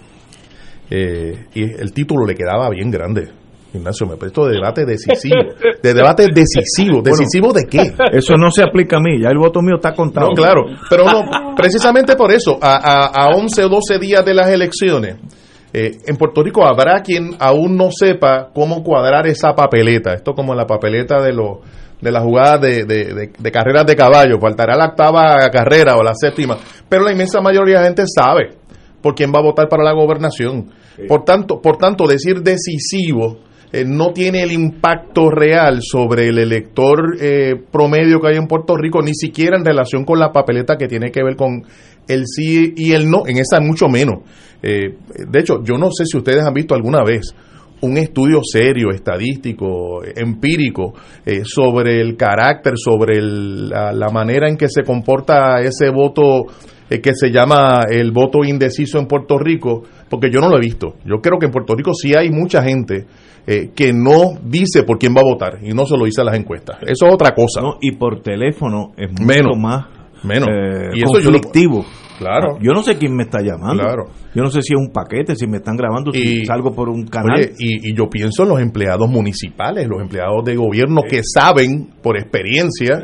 eh, y el título le quedaba bien grande, Ignacio, me esto de debate decisivo. De debate decisivo. ¿Decisivo de qué? Eso no se aplica a mí, ya el voto mío está contado. No, claro, pero no, precisamente por eso, a, a, a 11 o 12 días de las elecciones, eh, en Puerto Rico habrá quien aún no sepa cómo cuadrar esa papeleta. Esto como la papeleta de los de las jugadas de, de, de, carreras de caballo. Faltará la octava carrera o la séptima. Pero la inmensa mayoría de gente sabe por quién va a votar para la gobernación. Por tanto, por tanto, decir decisivo eh, no tiene el impacto real sobre el elector eh, promedio que hay en Puerto Rico, ni siquiera en relación con la papeleta que tiene que ver con el sí y el no, en esa mucho menos. Eh, de hecho, yo no sé si ustedes han visto alguna vez un estudio serio, estadístico, empírico, sobre el carácter, sobre la, manera en que se comporta ese voto que se llama el voto indeciso en Puerto Rico, porque yo no lo he visto. Yo creo que en Puerto Rico sí hay mucha gente eh, que no dice por quién va a votar y no se lo dice a las encuestas. Eso es otra cosa. y por teléfono es mucho más menos. Eh, y eso conflictivo. Claro. Yo no sé quién me está llamando. Claro. Yo no sé si es un paquete, si me están grabando, si salgo por un canal. y, yo pienso en los empleados municipales, los empleados de gobierno que saben por experiencia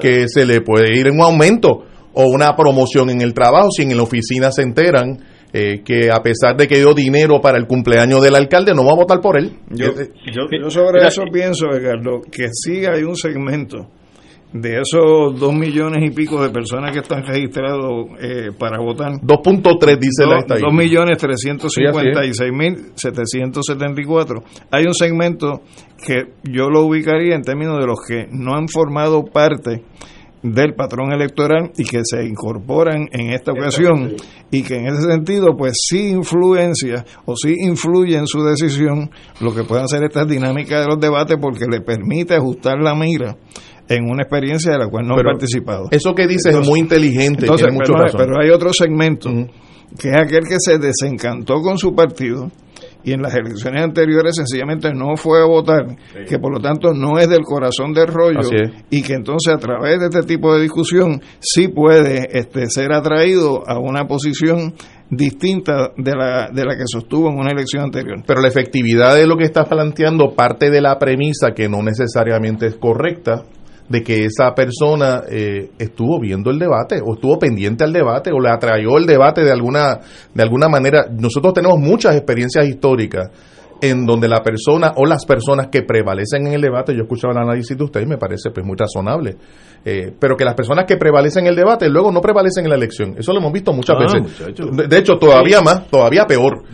que se le puede ir en un aumento o una promoción en el trabajo si en la oficina se enteran eh, que a pesar de que dio dinero para el cumpleaños del alcalde, no va a votar por él. Yo, eh, sobre eso pienso, Edgardo, que sí hay un segmento de esos dos millones y pico de personas que están registrados eh, para votar. 2.3 dice la estadística. 2 millones 356 mil 774. Hay un segmento que yo lo ubicaría en términos de los que no han formado parte del patrón electoral y que se incorporan en esta ocasión y que en ese sentido pues sí influencia o sí influye en su decisión lo que puedan ser estas dinámicas de los debates porque le permite ajustar la mira en una experiencia de la cual no he participado. Eso que dices es muy inteligente. Entonces, pero, hay otro segmento, que es aquel que se desencantó con su partido, y en las elecciones anteriores sencillamente no fue a votar, que por lo tanto no es del corazón del rollo y que entonces a través de este tipo de discusión sí puede este, ser atraído a una posición distinta de la, de la que sostuvo en una elección anterior. Pero la efectividad de lo que estás planteando parte de la premisa que no necesariamente es correcta, de que esa persona eh, estuvo viendo el debate o estuvo pendiente al debate o le atrayó el debate de alguna de alguna manera. Nosotros tenemos muchas experiencias históricas en donde la persona o las personas que prevalecen en el debate, yo escuchaba el análisis de usted y me parece pues muy razonable, eh, pero que las personas que prevalecen en el debate luego no prevalecen en la elección. Eso lo hemos visto muchas ah, veces. De, hecho, todavía más, todavía peor.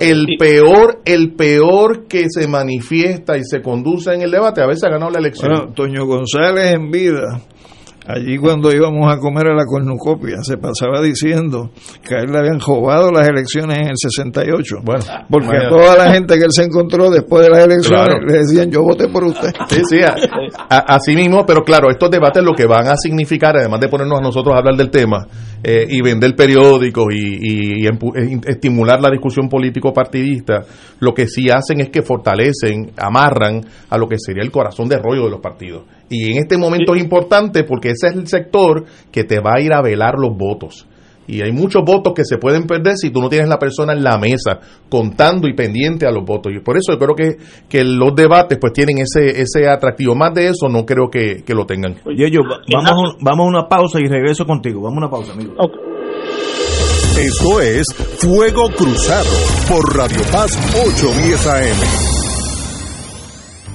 el peor, el peor que se manifiesta y se conduce en el debate a veces ha ganado la elección. Bueno, Toño González en vida Allí cuando íbamos a comer a la cornucopia se pasaba diciendo que a él le habían robado las elecciones en el 68. Bueno, porque a toda la gente que él se encontró después de las elecciones le decían yo voté por usted. Sí, sí, así mismo, pero claro, estos debates lo que van a significar, además de ponernos a nosotros a hablar del tema eh, y vender periódicos y, y, estimular la discusión político-partidista, lo que sí hacen es que fortalecen, amarran a lo que sería el corazón de rollo de los partidos y en este momento es importante porque ese es el sector que te va a ir a velar los votos. Y hay muchos votos que se pueden perder si tú no tienes la persona en la mesa contando y pendiente a los votos. Y por eso yo creo que, que los debates pues tienen ese, ese atractivo. Más de eso no creo que, lo tengan. Oye, yo, vamos, vamos a una pausa y regreso contigo. Vamos a una pausa, amigo. Esto es Fuego Cruzado por Radio Paz 810 AM.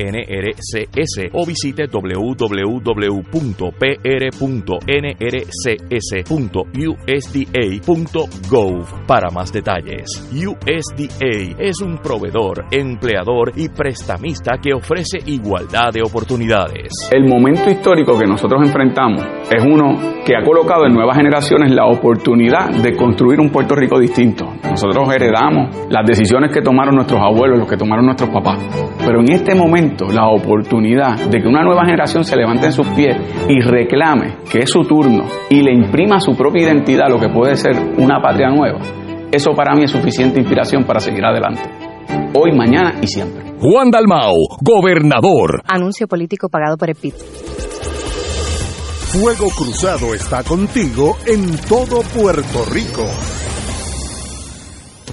NRCS o visite www.pr.nrcs.usda.gov para más detalles. USDA es un proveedor, empleador y prestamista que ofrece igualdad de oportunidades. El momento histórico que nosotros enfrentamos es uno que ha colocado en nuevas generaciones la oportunidad de construir un Puerto Rico distinto. Nosotros heredamos las decisiones que tomaron nuestros abuelos, los que tomaron nuestros papás. Pero en este momento la oportunidad de que una nueva generación se levante en sus pies y reclame que es su turno y le imprima su propia identidad a lo que puede ser una patria nueva, eso para mí es suficiente inspiración para seguir adelante. Hoy, mañana y siempre. Juan Dalmao, gobernador. Anuncio político pagado por el PIB. Fuego Cruzado está contigo en todo Puerto Rico.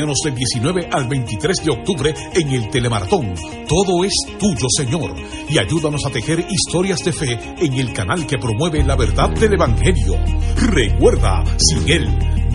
Del 19 al 23 de octubre en el Telemaratón. Todo es tuyo, Señor. Y ayúdanos a tejer historias de fe en el canal que promueve la verdad del Evangelio. Recuerda, sin Él,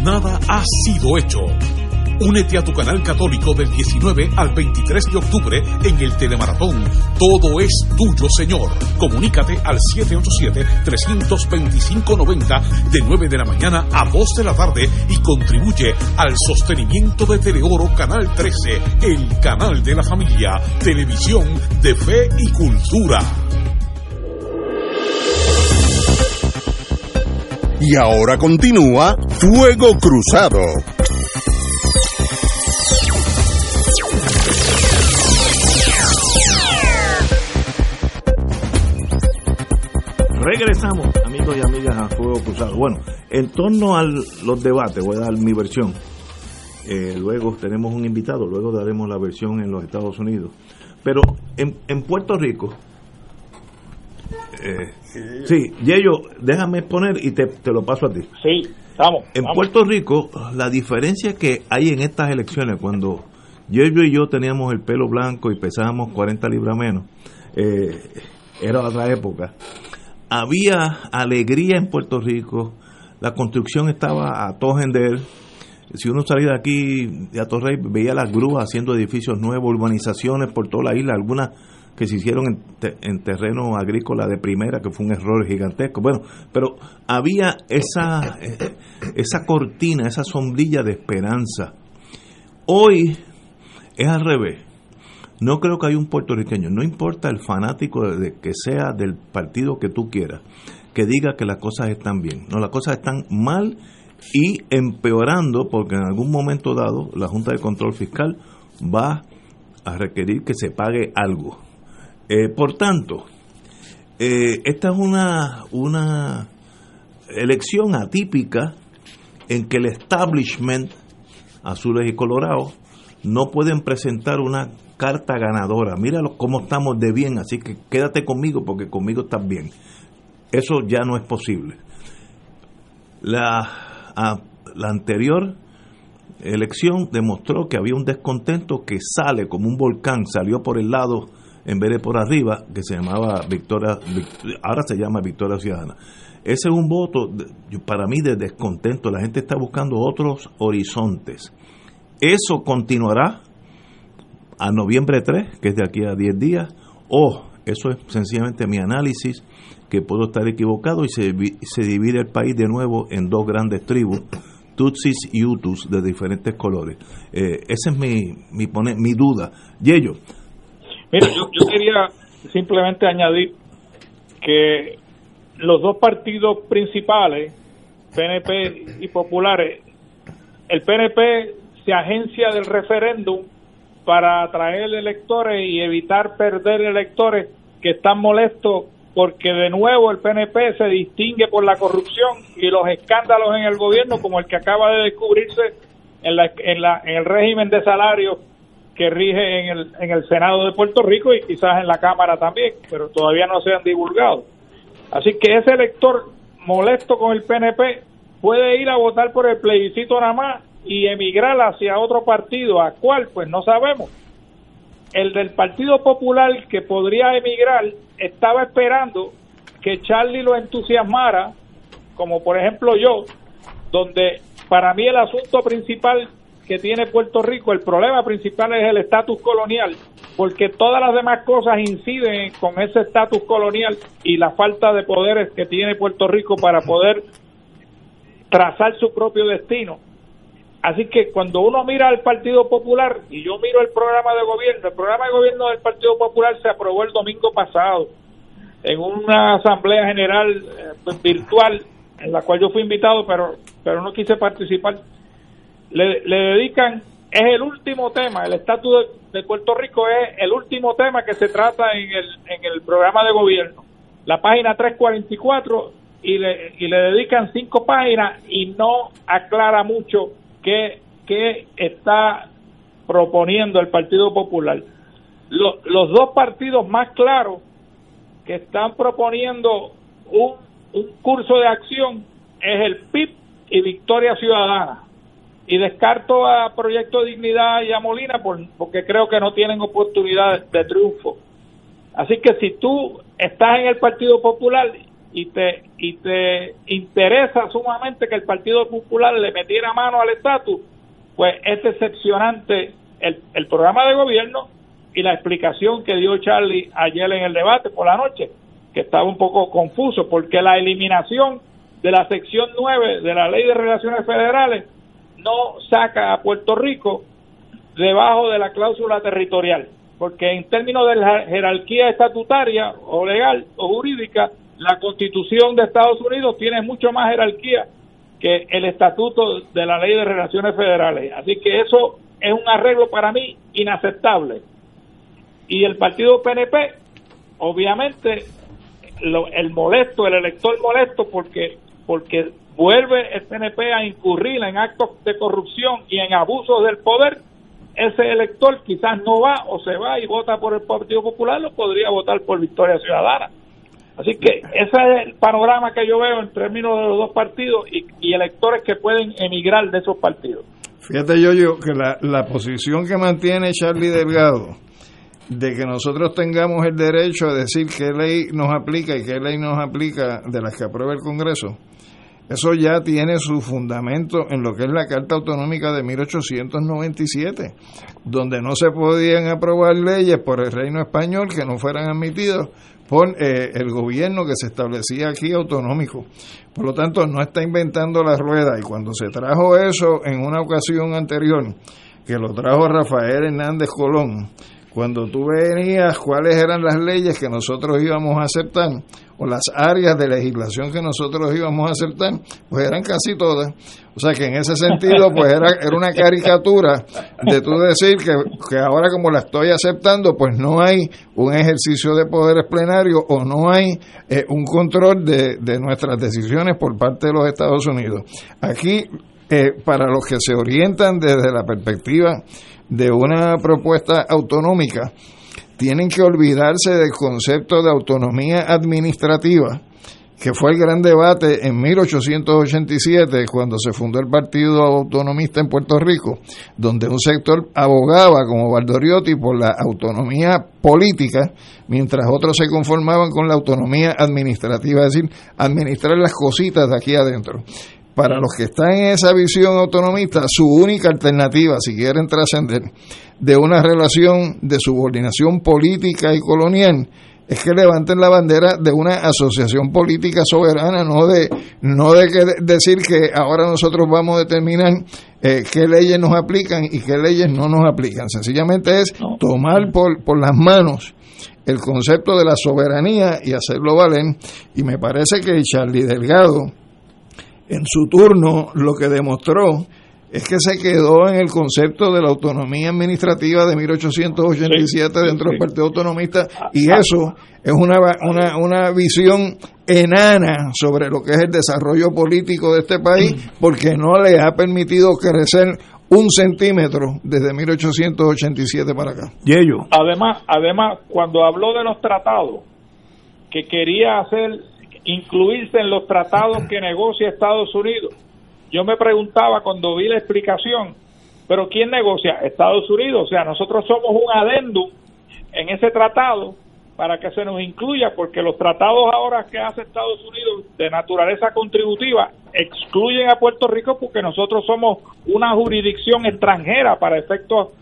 nada ha sido hecho. Únete a tu canal católico del 19 al 23 de octubre en el Telemaratón. Todo es tuyo, Señor. Comunícate al 787-325-90 de 9 de la mañana a 2 de la tarde y contribuye al sostenimiento de Teleoro Canal 13, el canal de la familia, televisión de fe y cultura. Y ahora continúa Fuego Cruzado. Regresamos, amigos y amigas, a Fuego Cruzado. Bueno, en torno a los debates, voy a dar mi versión. Eh, luego tenemos un invitado, luego daremos la versión en los Estados Unidos. Pero en, en Puerto Rico, eh, sí, Yello, déjame exponer y te, te, lo paso a ti. Sí, vamos. En vamos. Puerto Rico, la diferencia que hay en estas elecciones, cuando Yello y yo teníamos el pelo blanco y pesábamos 40 libras menos, eh, era otra época había alegría en Puerto Rico, la construcción estaba a todo. Si uno salía de aquí, de Atorrey, veía las grúas haciendo edificios nuevos, urbanizaciones por toda la isla, algunas que se hicieron en, te, en terreno agrícola de primera, que fue un error gigantesco. Bueno, pero había esa, esa cortina, esa sombrilla de esperanza. Hoy es al revés. No creo que haya un puertorriqueño, no importa el fanático de, que sea del partido que tú quieras, que diga que las cosas están bien. No, las cosas están mal y empeorando porque en algún momento dado la Junta de Control Fiscal va a requerir que se pague algo. Eh, por tanto, eh, esta es una, una elección atípica en que el establishment, azules y colorados, no pueden presentar una carta ganadora. Míralo cómo estamos de bien, así que quédate conmigo porque conmigo estás bien. Eso ya no es posible. La, la anterior elección demostró que había un descontento que sale como un volcán, salió por el lado en vez de por arriba, que se llamaba Victoria, ahora se llama Victoria Ciudadana. Ese es un voto para mí de descontento, la gente está buscando otros horizontes. Eso continuará a noviembre 3, que es de aquí a 10 días, o eso es sencillamente mi análisis, que puedo estar equivocado y se, se divide el país de nuevo en dos grandes tribus, Tutsis y Hutus de diferentes colores. Eh, esa es mi, mi, poner, mi duda. Yello. Mira, yo quería simplemente añadir que los dos partidos principales, PNP y Populares, el PNP se agencia del referéndum para atraer electores y evitar perder electores que están molestos porque de nuevo el PNP se distingue por la corrupción y los escándalos en el gobierno como el que acaba de descubrirse en, la, en, la, en el régimen de salarios que rige en el, en el Senado de Puerto Rico y quizás en la Cámara también, pero todavía no se han divulgado. Así que ese elector molesto con el PNP puede ir a votar por el plebiscito nada más y emigrar hacia otro partido. ¿A cuál? Pues no sabemos. El del Partido Popular que podría emigrar estaba esperando que Charlie lo entusiasmara, como por ejemplo yo, donde para mí el asunto principal que tiene Puerto Rico, el problema principal es el estatus colonial, porque todas las demás cosas inciden con ese estatus colonial y la falta de poderes que tiene Puerto Rico para poder trazar su propio destino. Así que cuando uno mira al Partido Popular, y yo miro el programa de gobierno, el programa de gobierno del Partido Popular se aprobó el domingo pasado en una asamblea general eh, virtual en la cual yo fui invitado, pero, pero no quise participar le, dedican, es el último tema, el estatus de, Puerto Rico es el último tema que se trata en el, en el programa de gobierno. La página 344 y le, y le dedican cinco páginas y no aclara mucho qué, qué está proponiendo el Partido Popular. los dos partidos más claros que están proponiendo un, un curso de acción es el PIB y Victoria Ciudadana y descarto a Proyecto Dignidad y a Molina porque creo que no tienen oportunidad de, triunfo. Así que si tú estás en el Partido Popular y te y te interesa sumamente que el Partido Popular le metiera mano al estatus, pues es decepcionante el, el programa de gobierno y la explicación que dio Charlie ayer en el debate por la noche, que estaba un poco confuso, porque la eliminación de la sección 9 de la Ley de Relaciones Federales no saca a Puerto Rico debajo de la cláusula territorial, porque en términos de la jerarquía estatutaria o legal o jurídica, la constitución de Estados Unidos tiene mucho más jerarquía que el estatuto de la ley de relaciones federales. Así que eso es un arreglo para mí inaceptable. Y el partido PNP, obviamente, el molesto, el elector molesto, porque, porque vuelve el PNP a incurrir en actos de corrupción y en abusos del poder, ese elector quizás no va o se va y vota por el Partido Popular, lo podría votar por Victoria Ciudadana. Así que ese es el panorama que yo veo en términos de los dos partidos y, electores que pueden emigrar de esos partidos. Fíjate yo, yo que la, posición que mantiene Charlie Delgado de que nosotros tengamos el derecho a decir qué ley nos aplica y qué ley nos aplica de las que aprueba el Congreso, eso ya tiene su fundamento en lo que es la Carta Autonómica de 1897, donde no se podían aprobar leyes por el reino español que no fueran admitidas por eh, el gobierno que se establecía aquí autonómico. Por lo tanto, no está inventando la rueda y cuando se trajo eso en una ocasión anterior, que lo trajo Rafael Hernández Colón, cuando tú venías cuáles eran las leyes que nosotros íbamos a aceptar o las áreas de legislación que nosotros íbamos a aceptar, pues eran casi todas. O sea que en ese sentido, pues era, era una caricatura de tú decir que, que ahora como la estoy aceptando, pues no hay un ejercicio de poderes plenarios o no hay eh, un control de, de nuestras decisiones por parte de los Estados Unidos. Aquí, eh, para los que se orientan desde la perspectiva de una propuesta autonómica, tienen que olvidarse del concepto de autonomía administrativa, que fue el gran debate en 1887, cuando se fundó el Partido Autonomista en Puerto Rico, donde un sector abogaba como Valdoriotti por la autonomía política, mientras otros se conformaban con la autonomía administrativa, es decir, administrar las cositas de aquí adentro para los que están en esa visión autonomista, su única alternativa, si quieren trascender de una relación de subordinación política y colonial, es que levanten la bandera de una asociación política soberana, no de no de que decir que ahora nosotros vamos a determinar eh, qué leyes nos aplican y qué leyes no nos aplican. Sencillamente es tomar por, por las manos el concepto de la soberanía y hacerlo valer. Y me parece que Charlie Delgado, en su turno lo que demostró es que se quedó en el concepto de la autonomía administrativa de 1887 dentro del Partido Autonomista y eso es una, una, una visión enana sobre lo que es el desarrollo político de este país porque no le ha permitido crecer un centímetro desde 1887 para acá. ¿Y ellos? Además, además, cuando habló de los tratados, que quería hacer, incluirse en los tratados que negocia Estados Unidos, yo me preguntaba cuando vi la explicación, pero ¿quién negocia? Estados Unidos. O sea, nosotros somos un adendum en ese tratado para que se nos incluya, porque los tratados ahora que hace Estados Unidos de naturaleza contributiva excluyen a Puerto Rico porque nosotros somos una jurisdicción extranjera para efectos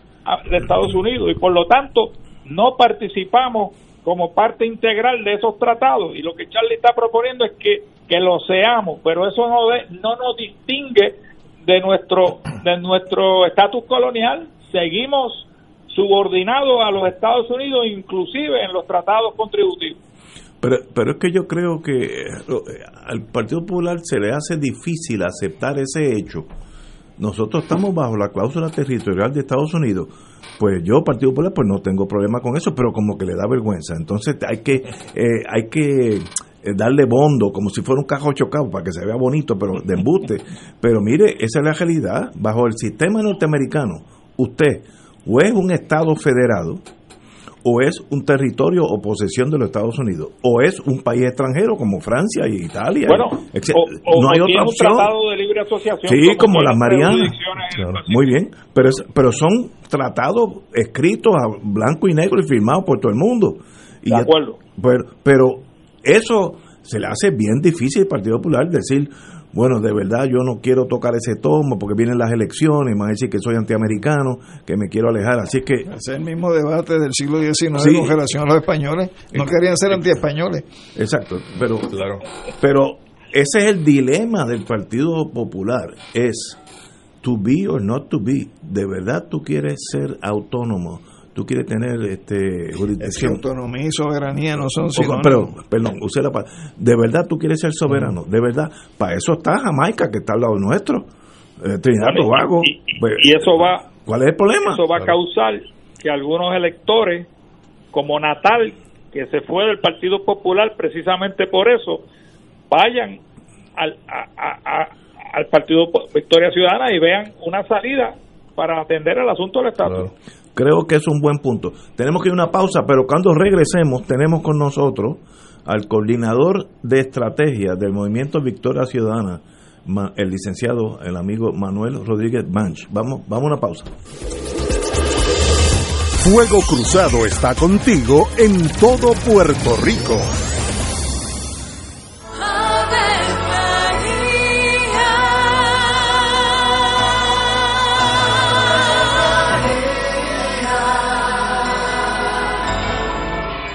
de Estados Unidos y por lo tanto no participamos como parte integral de esos tratados y lo que Charlie está proponiendo es que, que lo seamos, pero eso no, no nos distingue de nuestro de nuestro estatus colonial, seguimos subordinado a los Estados Unidos, inclusive en los tratados contributivos. Pero, pero es que yo creo que eh, al Partido Popular se le hace difícil aceptar ese hecho. Nosotros estamos bajo la cláusula territorial de Estados Unidos. Pues yo, Partido Popular, pues no tengo problema con eso, pero como que le da vergüenza. Entonces hay que, eh, hay que eh, darle bondo como si fuera un cajo chocado para que se vea bonito, pero de embuste. Pero mire, esa es la realidad. Bajo el sistema norteamericano, usted o es un Estado federado, o es un territorio o posesión de los Estados Unidos, o es un país extranjero como Francia y Italia. Bueno, o, no hay otra opción. un tratado de libre asociación. Sí, como, las Marianas. muy bien, pero, pero son tratados escritos a blanco y negro y firmados por todo el mundo. Y de acuerdo. pero, pero eso se le hace bien difícil al Partido Popular decir, bueno, de verdad yo no quiero tocar ese tomo porque vienen las elecciones, me van a decir que soy antiamericano, que me quiero alejar. Así que... Es el mismo debate del siglo XIX con relación a los españoles. No querían ser antiespañoles. Exacto, pero, claro. pero ese es el dilema del Partido Popular, es to be or not to be. ¿De verdad tú quieres ser autónomo? Tú quieres tener este jurisdicción. autonomía y soberanía no son Pero, perdón, usted la De verdad tú quieres ser soberano, de verdad. Para eso está Jamaica, que está al lado nuestro. Eh, Trinidad Tobago. Pues, y, eso va. ¿Cuál es el problema? Eso va a causar que algunos electores, como Natal, que se fue del Partido Popular precisamente por eso, vayan al, al Partido Victoria Ciudadana y vean una salida para atender el asunto del Estado. Creo que es un buen punto. Tenemos que ir a una pausa, pero cuando regresemos tenemos con nosotros al coordinador de estrategia del movimiento Victoria Ciudadana, el licenciado, el amigo Manuel Rodríguez Manch. Vamos, vamos a una pausa. Fuego Cruzado está contigo en todo Puerto Rico.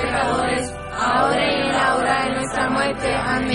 pecadores,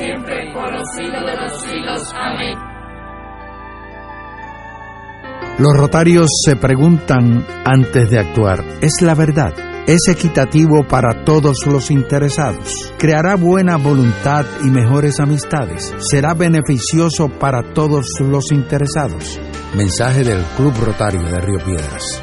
siempre, por los siglos de los siglos. Amén. Los rotarios se preguntan antes de actuar, ¿es la verdad? ¿Es equitativo para todos los interesados? ¿Creará buena voluntad y mejores amistades? ¿Será beneficioso para todos los interesados? Mensaje del Club Rotario de Río Piedras.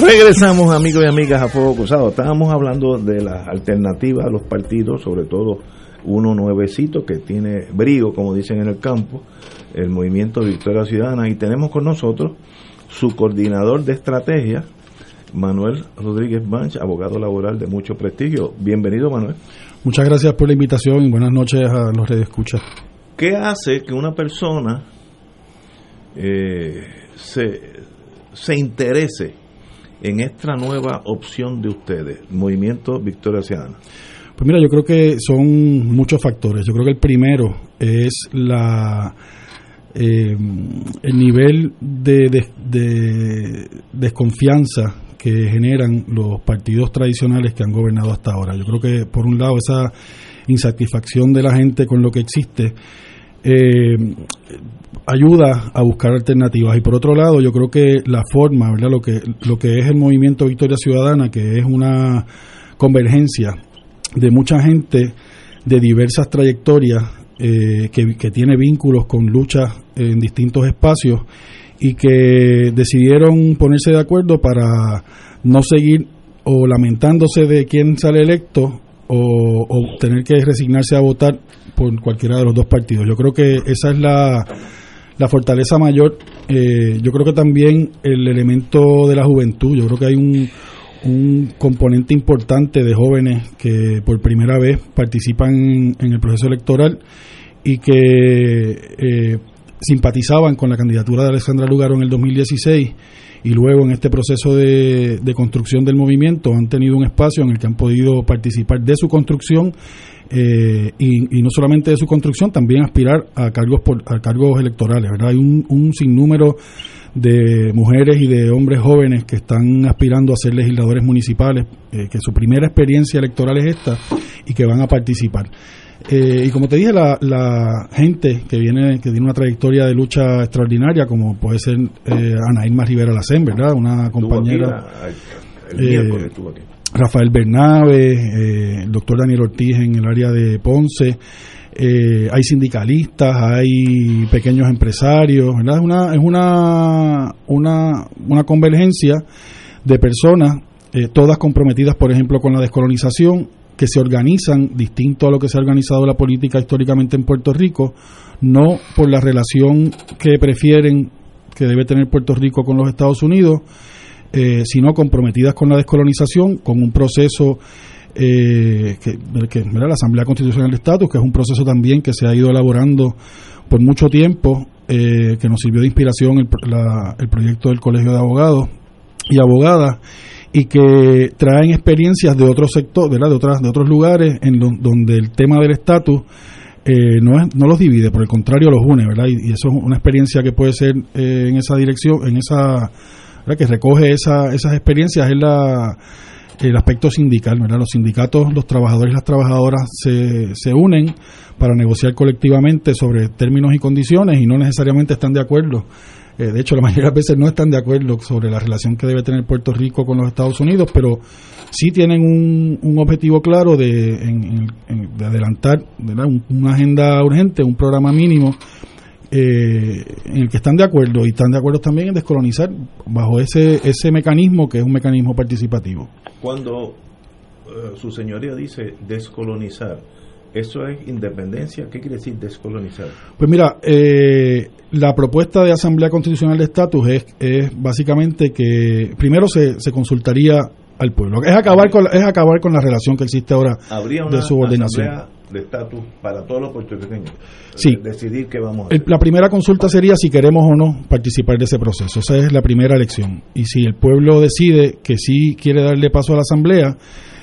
Regresamos amigos y amigas a Fuego Cruzado. Estábamos hablando de las alternativas a los partidos, sobre todo uno nuevecito que tiene brío, como dicen en el campo, el movimiento Victoria Ciudadana. Y tenemos con nosotros su coordinador de estrategia, Manuel Rodríguez Banch, abogado laboral de mucho prestigio. Bienvenido, Manuel. Muchas gracias por la invitación y buenas noches a los redescuchas. ¿Qué hace que una persona eh, se, se interese en esta nueva opción de ustedes, Movimiento Victoria Ciudadana? Pues mira, yo creo que son muchos factores. Yo creo que el primero es la eh, el nivel de, de, desconfianza que generan los partidos tradicionales que han gobernado hasta ahora. Yo creo que por un lado esa insatisfacción de la gente con lo que existe eh, ayuda a buscar alternativas y por otro lado yo creo que la forma, ¿verdad? Lo que lo que es el movimiento Victoria Ciudadana, que es una convergencia de mucha gente de diversas trayectorias eh, que, que, tiene vínculos con luchas en distintos espacios y que decidieron ponerse de acuerdo para no seguir o lamentándose de quién sale electo o, o tener que resignarse a votar por cualquiera de los dos partidos. Yo creo que esa es la, la fortaleza mayor. Eh, yo creo que también el elemento de la juventud, yo creo que hay un, un componente importante de jóvenes que por primera vez participan en, el proceso electoral y que eh, simpatizaban con la candidatura de Alexandra Lugaro en el 2016 y luego en este proceso de, de, construcción del movimiento han tenido un espacio en el que han podido participar de su construcción eh, y, y, no solamente de su construcción, también aspirar a cargos por, a cargos electorales. ¿verdad? Hay un, un sinnúmero de mujeres y de hombres jóvenes que están aspirando a ser legisladores municipales, eh, que su primera experiencia electoral es esta y que van a participar. Eh, y como te dije, la, la, gente que viene, que tiene una trayectoria de lucha extraordinaria, como puede ser eh, Ana Irma Rivera Lacén, ¿verdad? Una compañera. Eh, Rafael Bernabe, eh, el doctor Daniel Ortiz en el área de Ponce. Eh, hay sindicalistas, hay pequeños empresarios, ¿verdad? Es una, es una, una, una convergencia de personas, eh, todas comprometidas, por ejemplo, con la descolonización, que se organizan distinto a lo que se ha organizado la política históricamente en Puerto Rico, no por la relación que prefieren que debe tener Puerto Rico con los Estados Unidos, eh, sino comprometidas con la descolonización, con un proceso eh, que, la Asamblea Constitucional de Estatus, que es un proceso también que se ha ido elaborando por mucho tiempo, eh, que nos sirvió de inspiración el, el proyecto del Colegio de Abogados y Abogadas y que traen experiencias de otros sectores, de otras de otros lugares en donde el tema del estatus eh, no, es, no los divide, por el contrario los une, ¿verdad? Y, eso es una experiencia que puede ser eh, en esa dirección, en esa que recoge esa, esas experiencias es la el aspecto sindical, ¿verdad? Los sindicatos, los trabajadores y las trabajadoras se, se unen para negociar colectivamente sobre términos y condiciones y no necesariamente están de acuerdo. Eh, de hecho, la mayoría de las veces no están de acuerdo sobre la relación que debe tener Puerto Rico con los Estados Unidos, pero sí tienen un, un objetivo claro de, de adelantar una agenda urgente, un programa mínimo eh, en el que están de acuerdo y están de acuerdo también en descolonizar bajo ese, ese mecanismo que es un mecanismo participativo. Cuando eh, su señoría dice descolonizar, ¿eso es independencia? ¿Qué quiere decir descolonizar? Pues mira, eh, la propuesta de Asamblea Constitucional de Estatus es, es básicamente que primero se, se consultaría al pueblo. Es acabar con es acabar con la relación que existe ahora de subordinación de estatus para todos los puertorriqueños. Sí. Decidir qué vamos a hacer. La primera consulta sería si queremos o no participar de ese proceso. Esa es la primera elección. Y si el pueblo decide que sí quiere darle paso a la Asamblea,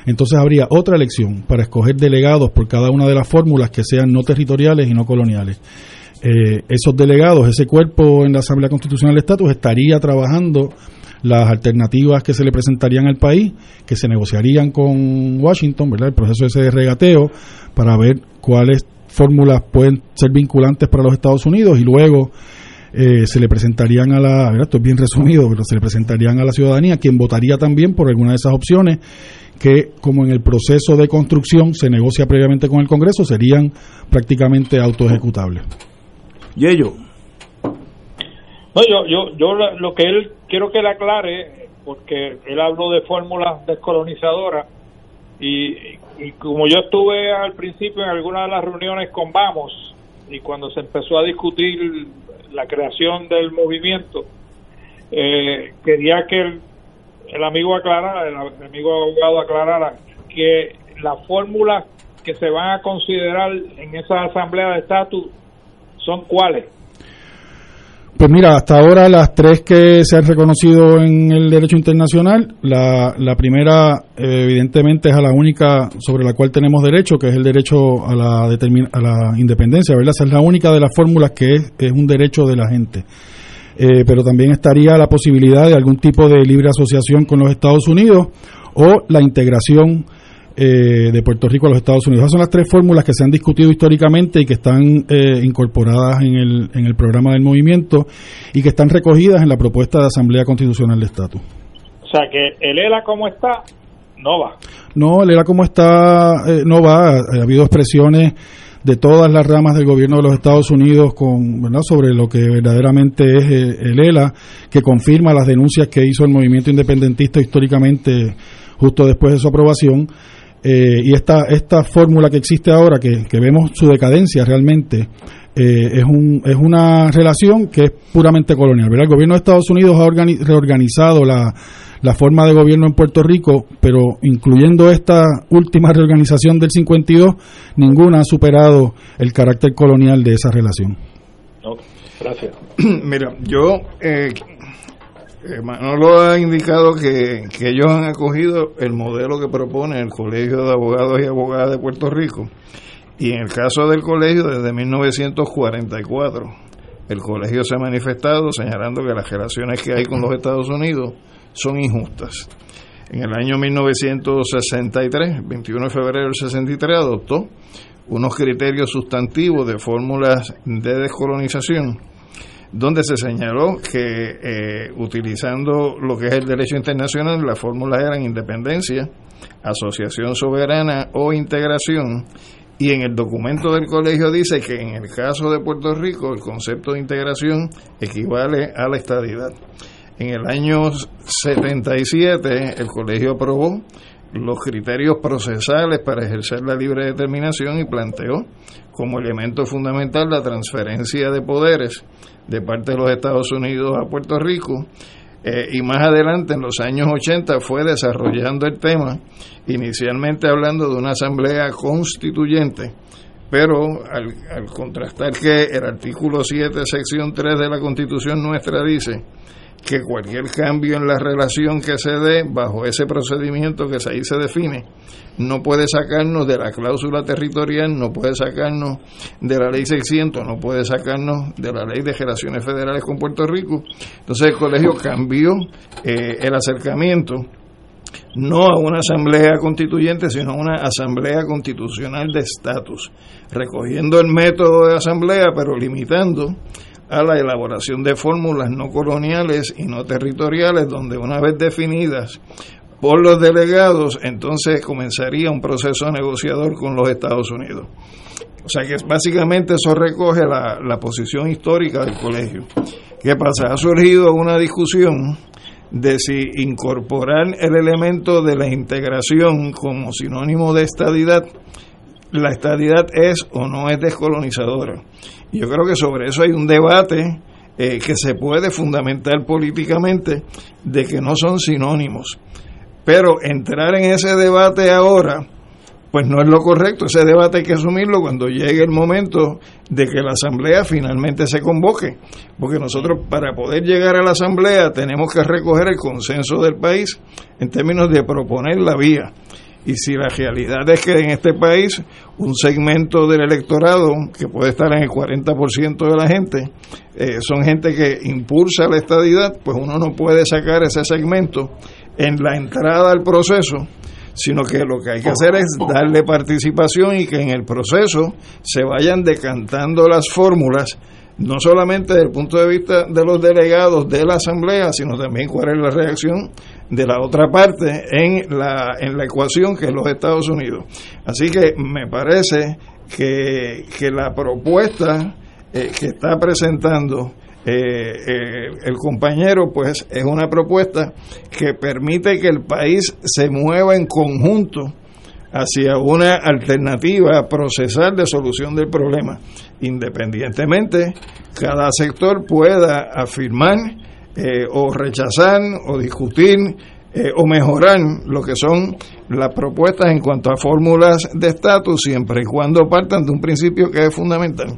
entonces habría otra elección para escoger delegados por cada una de las fórmulas que sean no territoriales y no coloniales. Eh, esos delegados, ese cuerpo en la Asamblea Constitucional de Estatus estaría trabajando las alternativas que se le presentarían al país, que se negociarían con Washington, ¿verdad? El proceso ese de regateo para ver cuáles fórmulas pueden ser vinculantes para los Estados Unidos y luego eh, se le presentarían a la, esto es bien resumido, pero se le presentarían a la ciudadanía, quien votaría también por alguna de esas opciones que, como en el proceso de construcción se negocia previamente con el Congreso, serían prácticamente autoejecutables. Y ello. No, yo, yo, yo lo que él quiero que le aclare, porque él habló de fórmulas descolonizadoras, y, y como yo estuve al principio en algunas de las reuniones con Vamos, y cuando se empezó a discutir la creación del movimiento, eh, quería que el, el amigo aclarara, el, amigo abogado aclarara que las fórmulas que se van a considerar en esa asamblea de estatus son cuáles. Pues mira, hasta ahora las tres que se han reconocido en el derecho internacional, la, la primera eh, evidentemente es a la única sobre la cual tenemos derecho, que es el derecho a la, a la independencia, ¿verdad? Esa es la única de las fórmulas que es, es un derecho de la gente. Eh, pero también estaría la posibilidad de algún tipo de libre asociación con los Estados Unidos o la integración eh, de Puerto Rico a los Estados Unidos. Esas son las tres fórmulas que se han discutido históricamente y que están eh, incorporadas en el, en el programa del movimiento y que están recogidas en la propuesta de Asamblea Constitucional de Estatus. O sea que el ELA como está, no va. No, el ELA como está, eh, no va. Ha habido expresiones de todas las ramas del gobierno de los Estados Unidos con ¿verdad? sobre lo que verdaderamente es el ELA, que confirma las denuncias que hizo el movimiento independentista históricamente justo después de su aprobación. Eh, y esta, esta fórmula que existe ahora, que, vemos su decadencia realmente, eh, es, un, es una relación que es puramente colonial. El gobierno de Estados Unidos ha reorganizado la, la forma de gobierno en Puerto Rico, pero incluyendo esta última reorganización del 52, ninguna ha superado el carácter colonial de esa relación. gracias. Mira, yo eh, eh, Manolo ha indicado que, ellos han acogido el modelo que propone el Colegio de Abogados y Abogadas de Puerto Rico. Y en el caso del colegio, desde 1944, el colegio se ha manifestado señalando que las relaciones que hay con los Estados Unidos son injustas. En el año 1963, 21 de febrero del 63, adoptó unos criterios sustantivos de fórmulas de descolonización donde se señaló que eh, utilizando lo que es el derecho internacional, las fórmulas eran independencia, asociación soberana o integración, y en el documento del colegio dice que en el caso de Puerto Rico el concepto de integración equivale a la estadidad. En el año 77 el colegio aprobó los criterios procesales para ejercer la libre determinación y planteó como elemento fundamental la transferencia de poderes de parte de los Estados Unidos a Puerto Rico. Eh, y más adelante, en los años 80, fue desarrollando el tema, inicialmente hablando de una asamblea constituyente, pero al, al contrastar que el artículo 7, sección 3 de la Constitución nuestra dice que cualquier cambio en la relación que se dé bajo ese procedimiento que ahí se define no puede sacarnos de la cláusula territorial, no puede sacarnos de la ley 600, no puede sacarnos de la ley de relaciones federales con Puerto Rico. Entonces el colegio cambió eh, el acercamiento no a una asamblea constituyente, sino a una asamblea constitucional de estatus, recogiendo el método de asamblea, pero limitando a la elaboración de fórmulas no coloniales y no territoriales, donde una vez definidas por los delegados, entonces comenzaría un proceso negociador con los Estados Unidos. O sea que básicamente eso recoge la, la posición histórica del colegio. ¿Qué pasa? Ha surgido una discusión de si incorporar el elemento de la integración como sinónimo de estadidad, la estadidad es o no es descolonizadora. Yo creo que sobre eso hay un debate eh, que se puede fundamentar políticamente de que no son sinónimos. Pero entrar en ese debate ahora, pues no es lo correcto. Ese debate hay que asumirlo cuando llegue el momento de que la Asamblea finalmente se convoque. Porque nosotros para poder llegar a la Asamblea tenemos que recoger el consenso del país en términos de proponer la vía. Y si la realidad es que en este país un segmento del electorado, que puede estar en el 40% de la gente, eh, son gente que impulsa la estadidad, pues uno no puede sacar ese segmento en la entrada al proceso sino que lo que hay que hacer es darle participación y que en el proceso se vayan decantando las fórmulas no solamente desde el punto de vista de los delegados de la Asamblea, sino también cuál es la reacción de la otra parte en la, en la ecuación que es los Estados Unidos. Así que me parece que, que la propuesta eh, que está presentando eh, eh, el compañero, pues es una propuesta que permite que el país se mueva en conjunto hacia una alternativa procesal de solución del problema. Independientemente, cada sector pueda afirmar eh, o rechazar o discutir eh, o mejorar lo que son las propuestas en cuanto a fórmulas de estatus, siempre y cuando partan de un principio que es fundamental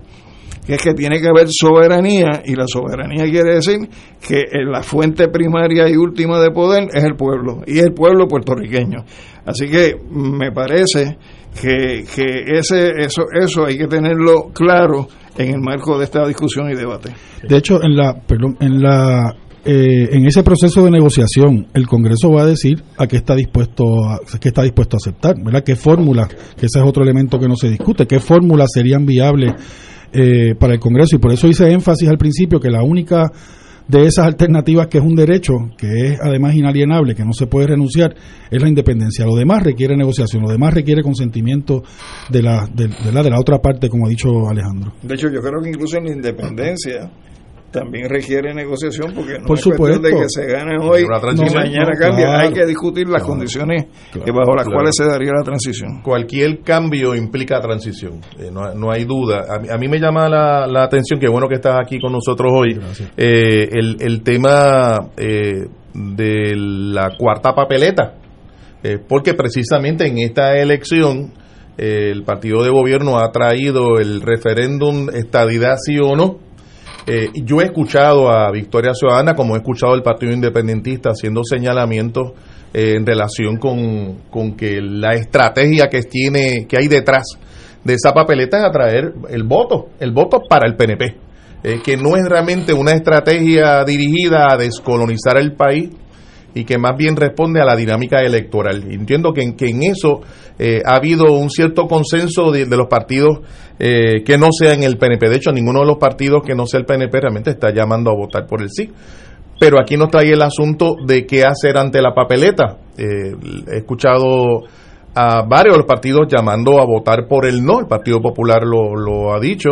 que es que tiene que haber soberanía y la soberanía quiere decir que la fuente primaria y última de poder es el pueblo y el pueblo puertorriqueño. Así que me parece que, que ese, eso, eso hay que tenerlo claro en el marco de esta discusión y debate. De hecho, en la, perdón, en la eh, en ese proceso de negociación el Congreso va a decir a qué está dispuesto a, qué está dispuesto a aceptar, ¿verdad? ¿Qué fórmula? Que ese es otro elemento que no se discute. ¿Qué fórmulas serían viables eh, para el Congreso? Y por eso hice énfasis al principio que la única de esas alternativas que es un derecho, que es además inalienable, que no se puede renunciar, es la independencia. Lo demás requiere negociación, lo demás requiere consentimiento de la, de, la, de la otra parte, como ha dicho Alejandro. De hecho, yo creo que incluso en la independencia también requiere negociación porque no Por es supuesto. cuestión de que se gane hoy y mañana no, cambia. claro, Hay que discutir las condiciones que bajo las claro. cuales se daría la transición. Cualquier cambio implica transición, eh, no, no hay duda. A, mí- a mí me llama la, la atención, que bueno que estás aquí con nosotros hoy, eh, el, el tema eh, de la cuarta papeleta, eh, porque precisamente en esta elección eh, el partido de gobierno ha traído el referéndum estadidad sí o no. Eh, yo he escuchado a Victoria Ciudadana, como he escuchado al Partido Independentista, haciendo señalamientos eh, en relación con, con que la estrategia que tiene, que hay detrás de esa papeleta es atraer el voto, el voto para el PNP, eh, que no es realmente una estrategia dirigida a descolonizar el país y que más bien responde a la dinámica electoral. Entiendo que en, que en eso eh, ha habido un cierto consenso de, los partidos eh, que no sean el PNP. De hecho, ninguno de los partidos que no sea el PNP realmente está llamando a votar por el sí. Pero aquí nos trae el asunto de qué hacer ante la papeleta. Eh, he escuchado a varios de los partidos llamando a votar por el no. El Partido Popular lo, lo ha dicho,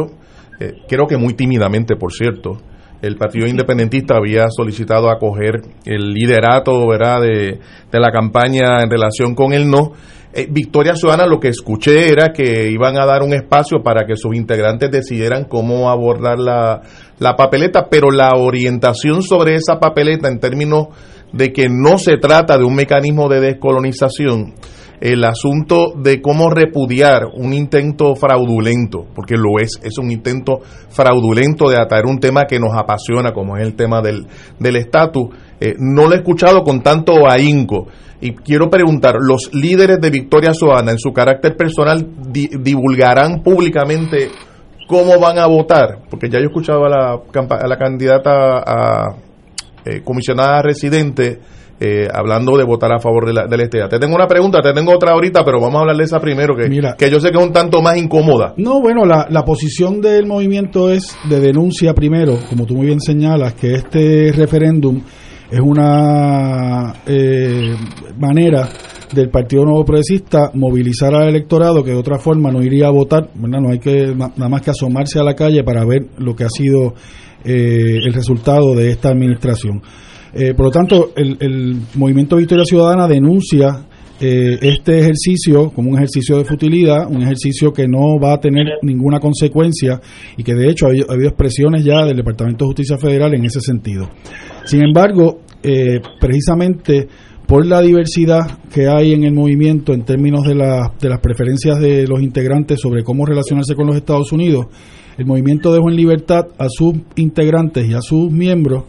creo que muy tímidamente, por cierto. El Partido Independentista había solicitado acoger el liderato ¿verdad? De, de la campaña en relación con el no. Eh, Victoria Ciudadana lo que escuché era que iban a dar un espacio para que sus integrantes decidieran cómo abordar la, la papeleta, pero la orientación sobre esa papeleta en términos de que no se trata de un mecanismo de descolonización, el asunto de cómo repudiar un intento fraudulento, porque lo es, es un intento fraudulento de atraer un tema que nos apasiona, como es el tema del del estatus, eh, no lo he escuchado con tanto ahínco. Y quiero preguntar, ¿los líderes de Victoria Ciudadana en su carácter personal di- divulgarán públicamente cómo van a votar? Porque ya yo he escuchado a la, a la candidata a eh, comisionada residente eh, hablando de votar a favor de la, del este. Te tengo una pregunta, te tengo otra ahorita, pero vamos a hablar de esa primero, que, que yo sé que es un tanto más incómoda. No, bueno, la, la posición del movimiento es de denuncia primero, como tú muy bien señalas, que este referéndum es una eh, manera del Partido Nuevo Progresista movilizar al electorado que de otra forma no iría a votar, ¿verdad? no hay que na- nada más que asomarse a la calle para ver lo que ha sido eh, el resultado de esta administración. Eh, por lo tanto, el, Movimiento Victoria Ciudadana denuncia eh, este ejercicio como un ejercicio de futilidad, un ejercicio que no va a tener ninguna consecuencia y que de hecho ha habido, ha expresiones ya del Departamento de Justicia Federal en ese sentido. Sin embargo, eh, precisamente por la diversidad que hay en el movimiento en términos de, la- de las preferencias de los integrantes sobre cómo relacionarse con los Estados Unidos, el movimiento dejó en libertad a sus integrantes y a sus miembros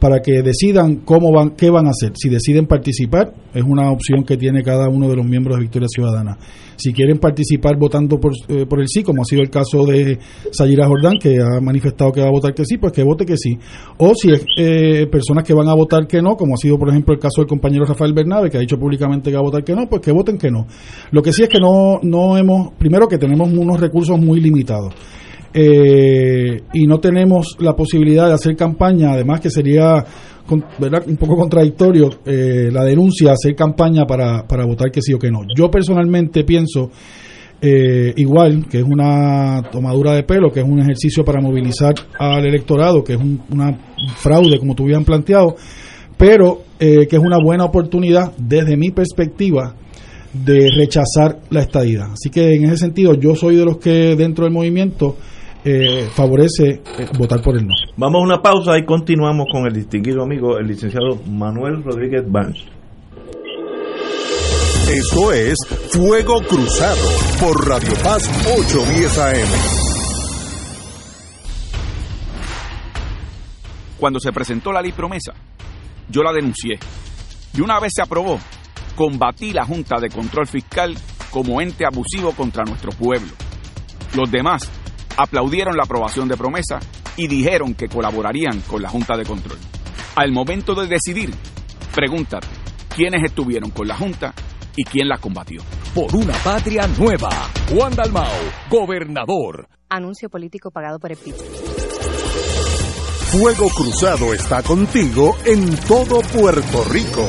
para que decidan cómo van, qué van a hacer. Si deciden participar, es una opción que tiene cada uno de los miembros de Victoria Ciudadana. Si quieren participar votando por, eh, por el sí, como ha sido el caso de Sayira Jordán, que ha manifestado que va a votar que sí, pues que vote que sí. O si es eh, personas que van a votar que no, como ha sido por ejemplo el caso del compañero Rafael Bernabe, que ha dicho públicamente que va a votar que no, pues que voten que no. Lo que sí es que no, no hemos, primero que tenemos unos recursos muy limitados. Eh, y no tenemos la posibilidad de hacer campaña, además que sería un poco contradictorio eh, la denuncia, hacer campaña para, para votar que sí o que no. Yo personalmente pienso eh, igual que es una tomadura de pelo, que es un ejercicio para movilizar al electorado, que es un, una fraude como tú habían planteado, pero que es una buena oportunidad desde mi perspectiva de rechazar la estadía. Así que en ese sentido yo soy de los que dentro del movimiento eh, favorece eh, votar por el no. Vamos a una pausa y continuamos con el distinguido amigo, el licenciado Manuel Rodríguez Banz. Esto es Fuego Cruzado por Radio Paz 810 AM. Cuando se presentó la ley promesa, yo la denuncié. Y una vez se aprobó, combatí la Junta de Control Fiscal como ente abusivo contra nuestro pueblo. Los demás aplaudieron la aprobación de promesa y dijeron que colaborarían con la Junta de Control. Al momento de decidir, pregúntate quiénes estuvieron con la Junta y quién la combatió. Por una patria nueva, Juan Dalmao, gobernador. Anuncio político pagado por el PIB. Fuego Cruzado está contigo en todo Puerto Rico.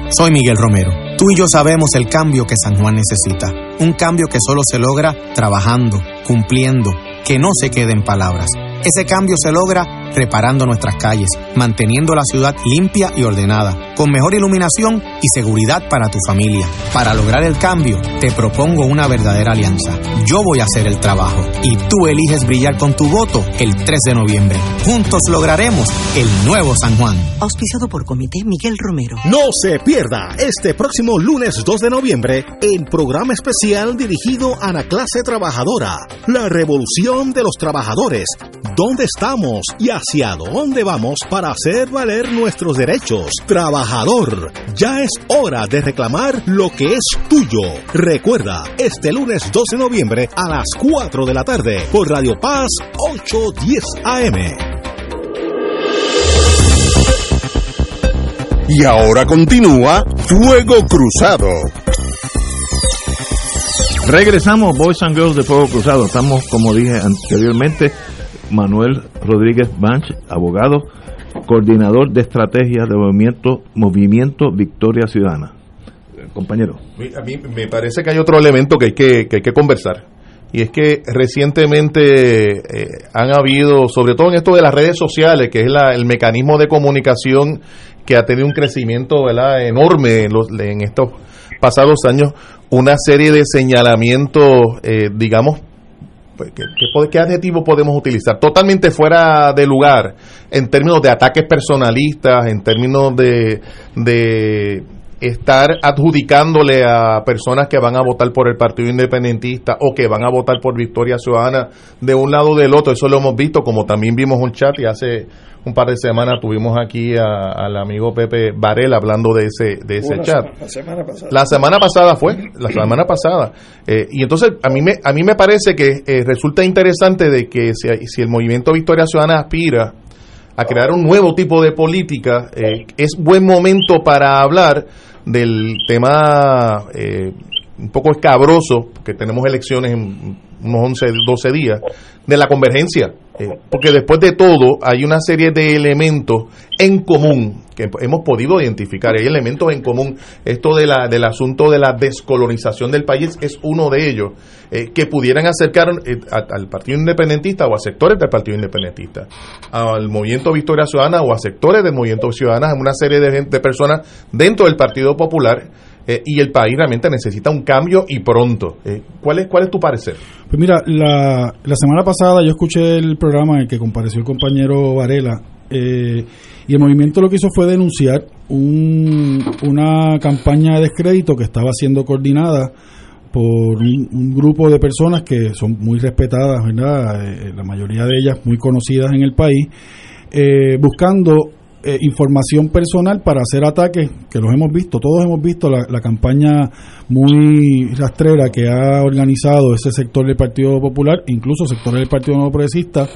soy Miguel Romero. Tú y yo sabemos el cambio que San Juan necesita. Un cambio que solo se logra trabajando, cumpliendo, que no se quede en palabras. Ese cambio se logra reparando nuestras calles, manteniendo la ciudad limpia y ordenada, con mejor iluminación y seguridad para tu familia. Para lograr el cambio, te propongo una verdadera alianza. Yo voy a hacer el trabajo y tú eliges brillar con tu voto el 3 de noviembre. Juntos lograremos el nuevo San Juan. Auspiciado por Comité Miguel Romero. No se pierda este próximo lunes 2 de noviembre el programa especial dirigido a la clase trabajadora, la revolución de los trabajadores. ¿Dónde estamos y hacia dónde vamos para hacer valer nuestros derechos? Trabajador, ya es hora de reclamar lo que es tuyo. Recuerda, este lunes 2 de noviembre a las 4 de la tarde por Radio Paz 810 AM. Y ahora continúa Fuego Cruzado. Regresamos, Boys and Girls de Fuego Cruzado. Estamos, como dije anteriormente, Manuel Rodríguez Banch, abogado, coordinador de estrategias de movimiento, movimiento Victoria Ciudadana. Compañero. A mí me parece que hay otro elemento que hay que, que, hay que conversar. Y es que recientemente eh, han habido, sobre todo en esto de las redes sociales, que es la, el mecanismo de comunicación que ha tenido un crecimiento enorme en, los, en estos pasados años, una serie de señalamientos, eh, digamos, pues, ¿qué, qué, adjetivo podemos utilizar? Totalmente fuera de lugar en términos de ataques personalistas, en términos de, de estar adjudicándole a personas que van a votar por el Partido Independentista o que van a votar por Victoria Ciudadana de un lado o del otro. Eso lo hemos visto, como también vimos un chat y hace un par de semanas tuvimos aquí al amigo Pepe Varela hablando de ese de ese chat. la semana pasada. La semana pasada fue, la semana pasada. Eh, y entonces a mí me a mí me parece que eh, resulta interesante de que si, si el movimiento Victoria Ciudadana aspira a crear un nuevo tipo de política, eh, es buen momento para hablar del tema eh, un poco escabroso, porque tenemos elecciones en unos 11, 12 días, de la convergencia Eh, porque después de todo hay una serie de elementos en común que hemos podido identificar. Hay elementos en común. Esto de la, del asunto de la descolonización del país es uno de ellos eh, que pudieran acercar eh, al Partido Independentista o a sectores del Partido Independentista, al Movimiento Victoria Ciudadana o a sectores del Movimiento Ciudadana, una serie de personas dentro del Partido Popular eh, y el país realmente necesita un cambio y pronto. Eh, ¿cuál, es, ¿Cuál es tu parecer? Pues mira, la, la semana pasada yo escuché el programa en el que compareció el compañero Varela eh, y el movimiento lo que hizo fue denunciar un, una campaña de descrédito que estaba siendo coordinada por un, grupo de personas que son muy respetadas, ¿verdad? la mayoría de ellas muy conocidas en el país, buscando eh, información personal para hacer ataques, que los hemos visto, todos hemos visto la, campaña muy rastrera que ha organizado ese sector del Partido Popular, incluso sectores del Partido Nuevo Progresista,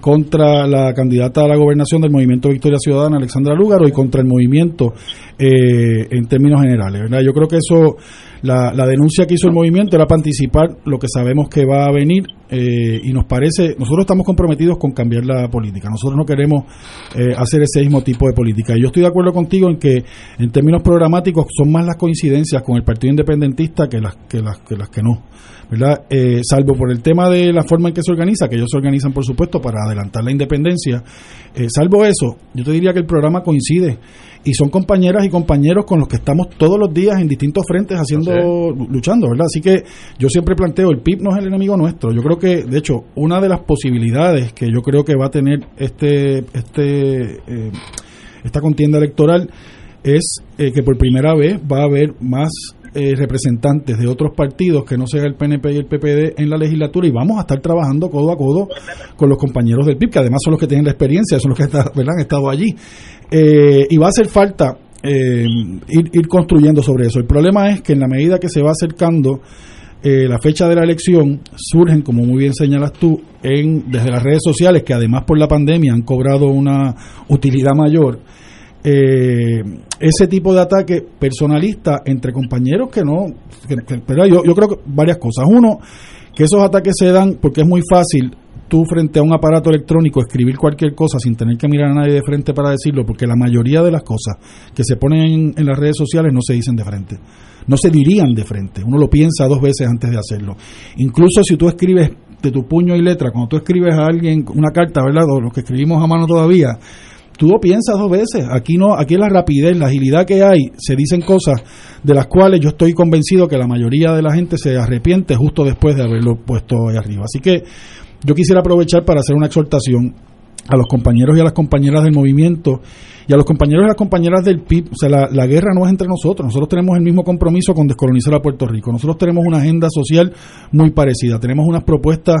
contra la candidata a la gobernación del Movimiento Victoria Ciudadana, Alexandra Lúgaro, y contra el movimiento eh, en términos generales. ¿verdad? Yo creo que eso, la, la, denuncia que hizo el movimiento era para anticipar lo que sabemos que va a venir eh, y nos parece, nosotros estamos comprometidos con cambiar la política, nosotros no queremos eh, hacer ese mismo tipo de política. Y yo estoy de acuerdo contigo en que en términos programáticos son más las coincidencias con el Partido Independentista que las que, las, que, las que no. ¿verdad? Eh, salvo por el tema de la forma en que se organiza, que ellos se organizan, por supuesto, para adelantar la independencia. Eh, salvo eso, yo te diría que el programa coincide y son compañeras y compañeros con los que estamos todos los días en distintos frentes haciendo, luchando, ¿verdad? Así que yo siempre planteo, el PIB no es el enemigo nuestro. Yo creo que, de hecho, una de las posibilidades que yo creo que va a tener este, este, eh, esta contienda electoral es que por primera vez va a haber más eh, representantes de otros partidos que no sea el PNP y el PPD en la legislatura y vamos a estar trabajando codo a codo con los compañeros del PIB, que además son los que tienen la experiencia, son los que han estado allí. Eh, y va a hacer falta eh, ir, construyendo sobre eso. El problema es que en la medida que se va acercando la fecha de la elección, surgen, como muy bien señalas tú, en, desde las redes sociales, que además por la pandemia han cobrado una utilidad mayor, eh, ese tipo de ataque personalista entre compañeros que no, pero yo, yo creo que varias cosas. Uno, que esos ataques se dan porque es muy fácil tú frente a un aparato electrónico escribir cualquier cosa sin tener que mirar a nadie de frente para decirlo, porque la mayoría de las cosas que se ponen en, las redes sociales no se dicen de frente, no se dirían de frente, uno lo piensa dos veces antes de hacerlo. Incluso si tú escribes de tu puño y letra, cuando tú escribes a alguien una carta, ¿verdad? O lo que escribimos a mano todavía, tú lo piensas dos veces. Aquí no, aquí la rapidez, la agilidad que hay, se dicen cosas de las cuales yo estoy convencido que la mayoría de la gente se arrepiente justo después de haberlo puesto ahí arriba. Así que yo quisiera aprovechar para hacer una exhortación a los compañeros y a las compañeras del movimiento y a los compañeros y las compañeras del PIB. O sea, la, guerra no es entre nosotros. Nosotros tenemos el mismo compromiso con descolonizar a Puerto Rico. Nosotros tenemos una agenda social muy parecida. Tenemos unas propuestas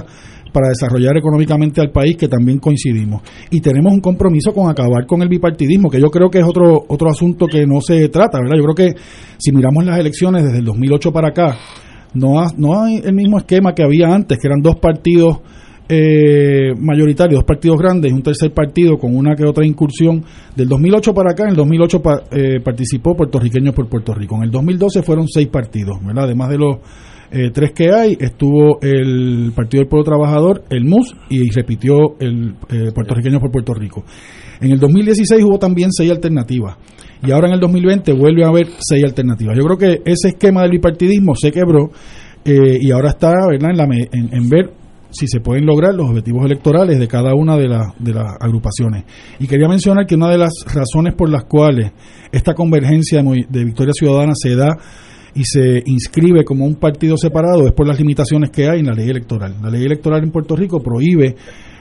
para desarrollar económicamente al país que también coincidimos. Y tenemos un compromiso con acabar con el bipartidismo, que yo creo que es otro, otro asunto que no se trata, ¿verdad? Yo creo que si miramos las elecciones desde el 2008 para acá, no, no hay el mismo esquema que había antes, que eran dos partidos eh, mayoritarios, dos partidos grandes y un tercer partido con una que otra incursión. Del 2008 para acá, en el 2008 eh, participó puertorriqueños por Puerto Rico. En el 2012 fueron seis partidos, ¿verdad? Además de los eh, tres que hay, estuvo el Partido del Pueblo Trabajador, el MUS, y repitió el eh, puertorriqueño por Puerto Rico. En el 2016 hubo también seis alternativas. Y ahora en el 2020 vuelve a haber seis alternativas. Yo creo que ese esquema del bipartidismo se quebró eh, y ahora está ¿verdad? En, la, en, ver si se pueden lograr los objetivos electorales de cada una de, de las agrupaciones. Y quería mencionar que una de las razones por las cuales esta convergencia de Victoria Ciudadana se da y se inscribe como un partido separado es por las limitaciones que hay en la ley electoral. La ley electoral en Puerto Rico prohíbe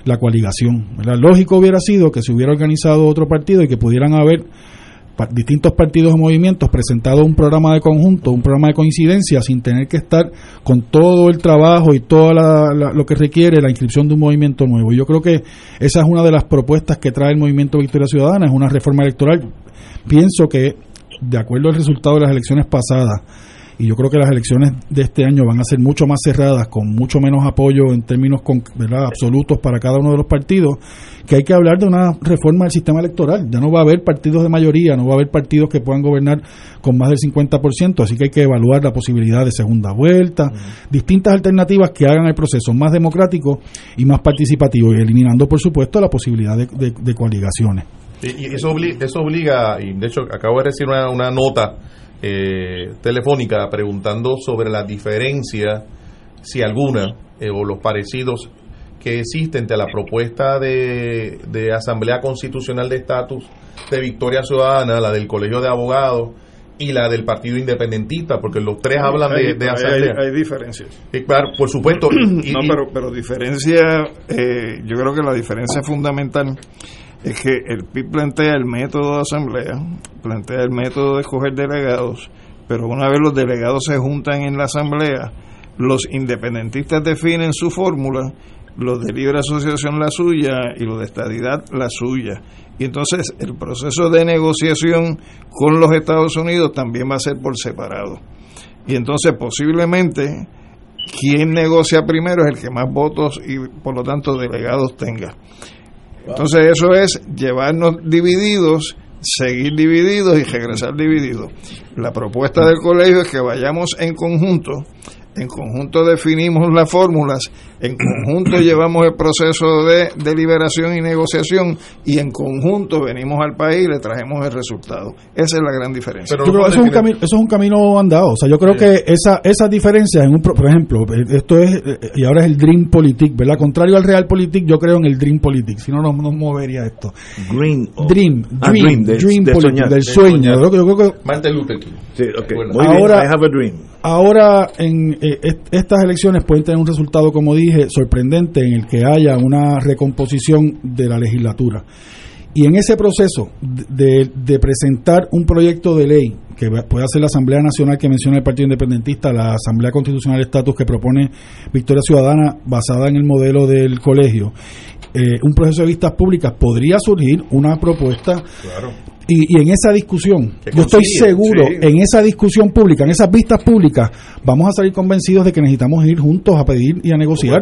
la coaligación. Lógico hubiera sido que se hubiera organizado otro partido y que pudieran haber distintos partidos o movimientos presentado un programa de conjunto, un programa de coincidencia, sin tener que estar con todo el trabajo y todo lo que requiere la inscripción de un movimiento nuevo. Yo creo que esa es una de las propuestas que trae el movimiento Victoria Ciudadana, es una reforma electoral. Pienso que de acuerdo al resultado de las elecciones pasadas y yo creo que las elecciones de este año van a ser mucho más cerradas, con mucho menos apoyo en términos ¿verdad? absolutos para cada uno de los partidos, que hay que hablar de una reforma del sistema electoral. Ya no va a haber partidos de mayoría, no va a haber partidos que puedan gobernar con más del 50%, así que hay que evaluar la posibilidad de segunda vuelta, distintas alternativas que hagan el proceso más democrático y más participativo, y eliminando, por supuesto, la posibilidad de, de, coaligaciones. Y, eso, obliga, eso obliga, y de hecho acabo de recibir una, una nota eh, telefónica preguntando sobre la diferencia, si alguna, eh, o los parecidos que existen entre la propuesta de, de Asamblea Constitucional de Estatus de Victoria Ciudadana, la del Colegio de Abogados y la del Partido Independentista, porque los tres hablan de, asamblea. Hay, diferencias. claro, por supuesto. no, pero, pero diferencia, eh, yo creo que la diferencia fundamental es que el PIB plantea el método de asamblea, plantea el método de escoger delegados, pero una vez los delegados se juntan en la asamblea, los independentistas definen su fórmula, los de libre asociación la suya y los de estadidad la suya. Y entonces el proceso de negociación con los Estados Unidos también va a ser por separado. Y entonces posiblemente quien negocia primero es el que más votos y por lo tanto delegados tenga. Entonces eso es llevarnos divididos, seguir divididos y regresar divididos. La propuesta del colegio es que vayamos en conjunto en conjunto definimos las fórmulas, en conjunto llevamos el proceso de deliberación y negociación y en conjunto venimos al país y le trajemos el resultado. Esa es la gran diferencia. Pero eso, es un camino, eso es un camino andado. O sea, yo creo que esa, esas diferencias, en un, por ejemplo, esto es, y ahora es el Dream Politic, ¿verdad? Contrario al Real Politic, yo creo en el Dream Politic, si no, no nos movería esto. Green. Dream, ah, Dream, Dream, Politic, del sueño. Yo creo, que, Sí, okay. ahora, I have a dream. Ahora, en eh, estas elecciones pueden tener un resultado, como dije, sorprendente en el que haya una recomposición de la legislatura. Y en ese proceso de, presentar un proyecto de ley que puede hacer la Asamblea Nacional que menciona el Partido Independentista, la Asamblea Constitucional Estatus que propone Victoria Ciudadana basada en el modelo del colegio, eh, un proceso de vistas públicas, podría surgir una propuesta y, en esa discusión, yo estoy seguro, en esa discusión pública, en esas vistas públicas, vamos a salir convencidos de que necesitamos ir juntos a pedir y a negociar.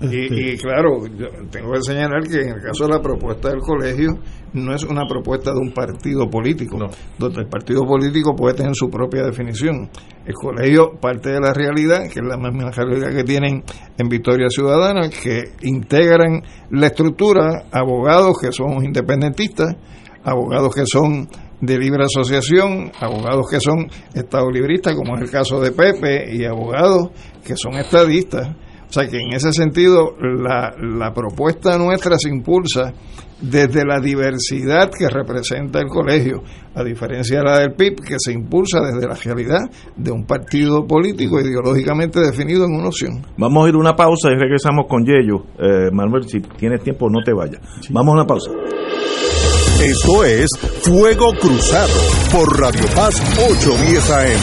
Y, este. claro, tengo que señalar que en el caso de la propuesta del colegio, no es una propuesta de un partido político, donde el partido político puede tener su propia definición. El colegio parte de la realidad, que es la misma realidad que tienen en Victoria Ciudadana, que integran la estructura abogados que son independentistas, abogados que son de libre asociación, abogados que son estadolibristas, como es el caso de Pepe, y abogados que son estadistas. O sea que en ese sentido la, la propuesta nuestra se impulsa desde la diversidad que representa el colegio, a diferencia de la del PIB, que se impulsa desde la realidad de un partido político ideológicamente definido en una opción. Vamos a ir a una pausa y regresamos con Yello. Eh, Manuel, si tienes tiempo, no te vayas. Vamos a una pausa. Esto es Fuego Cruzado por Radio Paz 810 AM.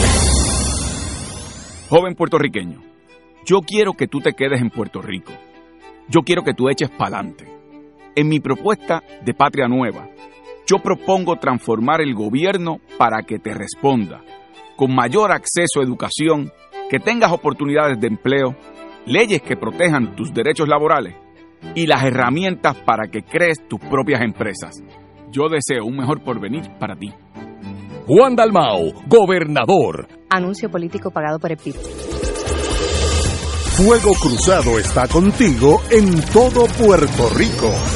Joven puertorriqueño, yo quiero que tú te quedes en Puerto Rico. Yo quiero que tú eches pa'lante. En mi propuesta de Patria Nueva, yo propongo transformar el gobierno para que te responda, con mayor acceso a educación, que tengas oportunidades de empleo, leyes que protejan tus derechos laborales y las herramientas para que crees tus propias empresas. Yo deseo un mejor porvenir para ti. Juan Dalmao, gobernador. Anuncio político pagado por el PIB. Fuego Cruzado está contigo en todo Puerto Rico.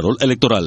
control electoral.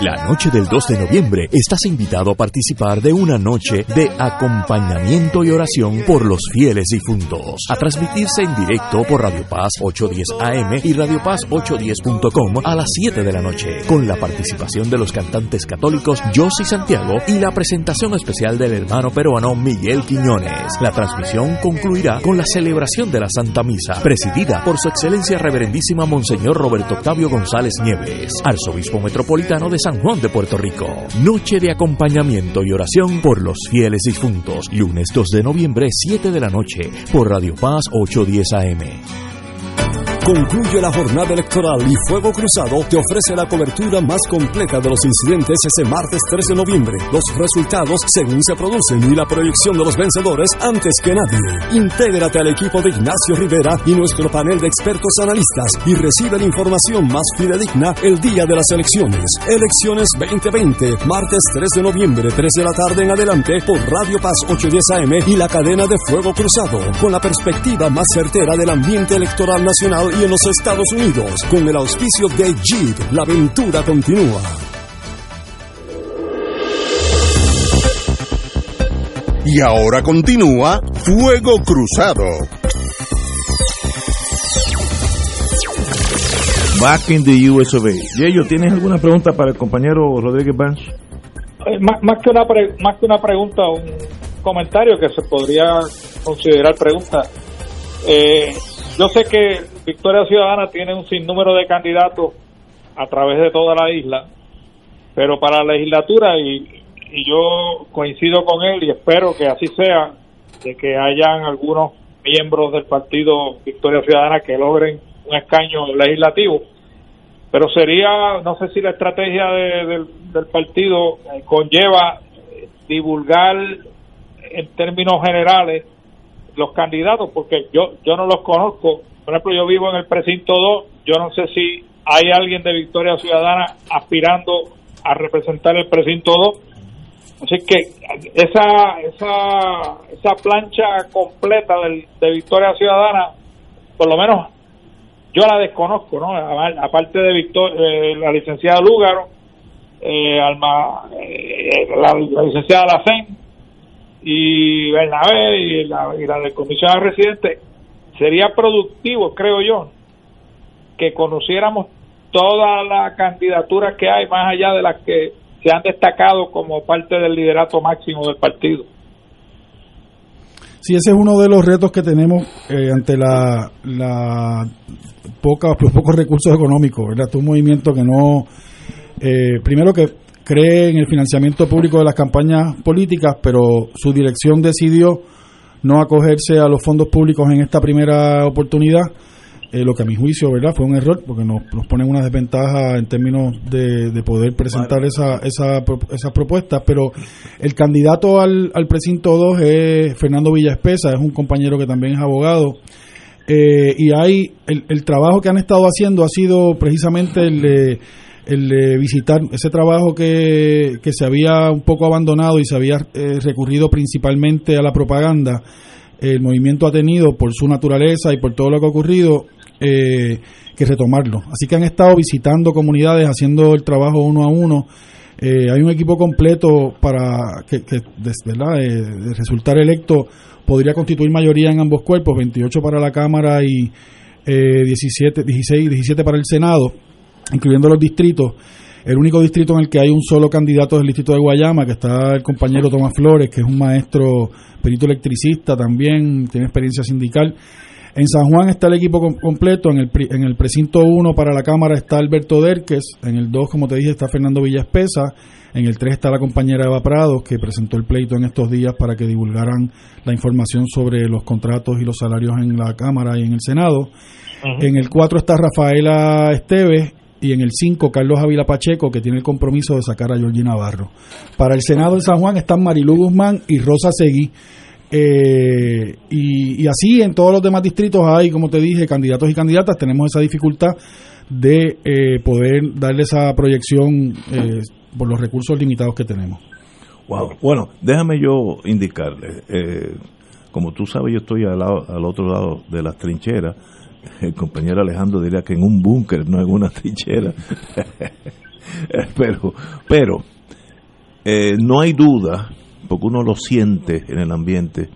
La noche del 2 de noviembre estás invitado a participar de una noche de acompañamiento y oración por los fieles difuntos, a transmitirse en directo por Radio Paz 810 AM y Radio Paz 810.com a las 7 de la noche, con la participación de los cantantes católicos Josy Santiago y la presentación especial del hermano peruano Miguel Quiñones. La transmisión concluirá con la celebración de la Santa Misa, presidida por su excelencia reverendísima Monseñor Roberto Octavio González Nieves, arzobispo metropolitano de San Juan de Puerto Rico. Noche de acompañamiento y oración por los fieles difuntos, lunes 2 de noviembre, 7 de la noche, por Radio Paz 810 AM. Concluye la jornada electoral y Fuego Cruzado te ofrece la cobertura más completa de los incidentes ese martes 3 de noviembre. Los resultados según se producen y la proyección de los vencedores antes que nadie. Intégrate al equipo de Ignacio Rivera y nuestro panel de expertos analistas y recibe la información más fidedigna el día de las elecciones. Elecciones 2020, martes 3 de noviembre, 3 de la tarde en adelante por Radio Paz 810 AM y la cadena de Fuego Cruzado, con la perspectiva más certera del ambiente electoral nacional y en los Estados Unidos. Con el auspicio de Jeep, la aventura continúa. Y ahora continúa Fuego Cruzado. Back in the US of A. Yeyo, ¿tienes alguna pregunta para el compañero Rodríguez Banz? Eh, más, más, que una más que una pregunta, un comentario que se podría considerar pregunta. Eh, yo sé que Victoria Ciudadana tiene un sinnúmero de candidatos a través de toda la isla, pero para la legislatura, y, yo coincido con él y espero que así sea, de que hayan algunos miembros del partido Victoria Ciudadana que logren un escaño legislativo. Pero sería, no sé si la estrategia del partido conlleva divulgar en términos generales los candidatos, porque yo, yo no los conozco. Por ejemplo, yo vivo en el precinto 2, yo no sé si hay alguien de Victoria Ciudadana aspirando a representar el precinto 2. Así que esa, esa, esa plancha completa de Victoria Ciudadana, por lo menos yo la desconozco, ¿no? Aparte de Victor, eh, la licenciada Lúgaro, eh, Alma, eh, la, licenciada Lacen, y Bernabé y la, y la del comisionado residente, sería productivo, creo yo, que conociéramos todas las candidaturas que hay, más allá de las que se han destacado como parte del liderato máximo del partido. Sí, ese es uno de los retos que tenemos eh, ante la, la poca, los pocos recursos económicos, ¿verdad? un movimiento que no, eh, primero que cree en el financiamiento público de las campañas políticas, pero su dirección decidió no acogerse a los fondos públicos en esta primera oportunidad, eh, lo que a mi juicio verdad fue un error, porque nos, nos pone una desventaja en términos de, poder presentar esa, esa, esas propuestas, pero el candidato al, al precinto 2 es Fernando Villaespesa, es un compañero que también es abogado. Eh, y hay el, el trabajo que han estado haciendo ha sido precisamente el de el de visitar ese trabajo que, que, se había un poco abandonado y se había eh, recurrido principalmente a la propaganda, el movimiento ha tenido por su naturaleza y por todo lo que ha ocurrido eh, que retomarlo. Así que han estado visitando comunidades, haciendo el trabajo uno a uno. Eh, hay un equipo completo para que, que ¿verdad? de resultar electo podría constituir mayoría en ambos cuerpos, 28 para la Cámara y 17, 16, 17 para el Senado incluyendo los distritos. El único distrito en el que hay un solo candidato es el distrito de Guayama, que está el compañero Tomás Flores, que es un maestro perito electricista también, tiene experiencia sindical. En San Juan está el equipo completo, en el, en el precinto 1 para la Cámara está Alberto Derques, en el 2, como te dije, está Fernando Villaspesa, en el 3 está la compañera Eva Prados, que presentó el pleito en estos días para que divulgaran la información sobre los contratos y los salarios en la Cámara y en el Senado. En el 4 está Rafaela Esteves, y en el 5 Carlos Ávila Pacheco, que tiene el compromiso de sacar a Georgie Navarro. Para el Senado de San Juan están Marilú Guzmán y Rosa Seguí. Eh, y, así en todos los demás distritos hay, como te dije, candidatos y candidatas. Tenemos esa dificultad de eh, poder darle esa proyección eh, por los recursos limitados que tenemos. Wow. Bueno, déjame yo indicarle. como tú sabes, yo estoy al, al otro lado de las trincheras el compañero Alejandro diría que en un búnker, no en una trinchera. pero, pero eh, no hay duda, porque uno lo siente en el ambiente,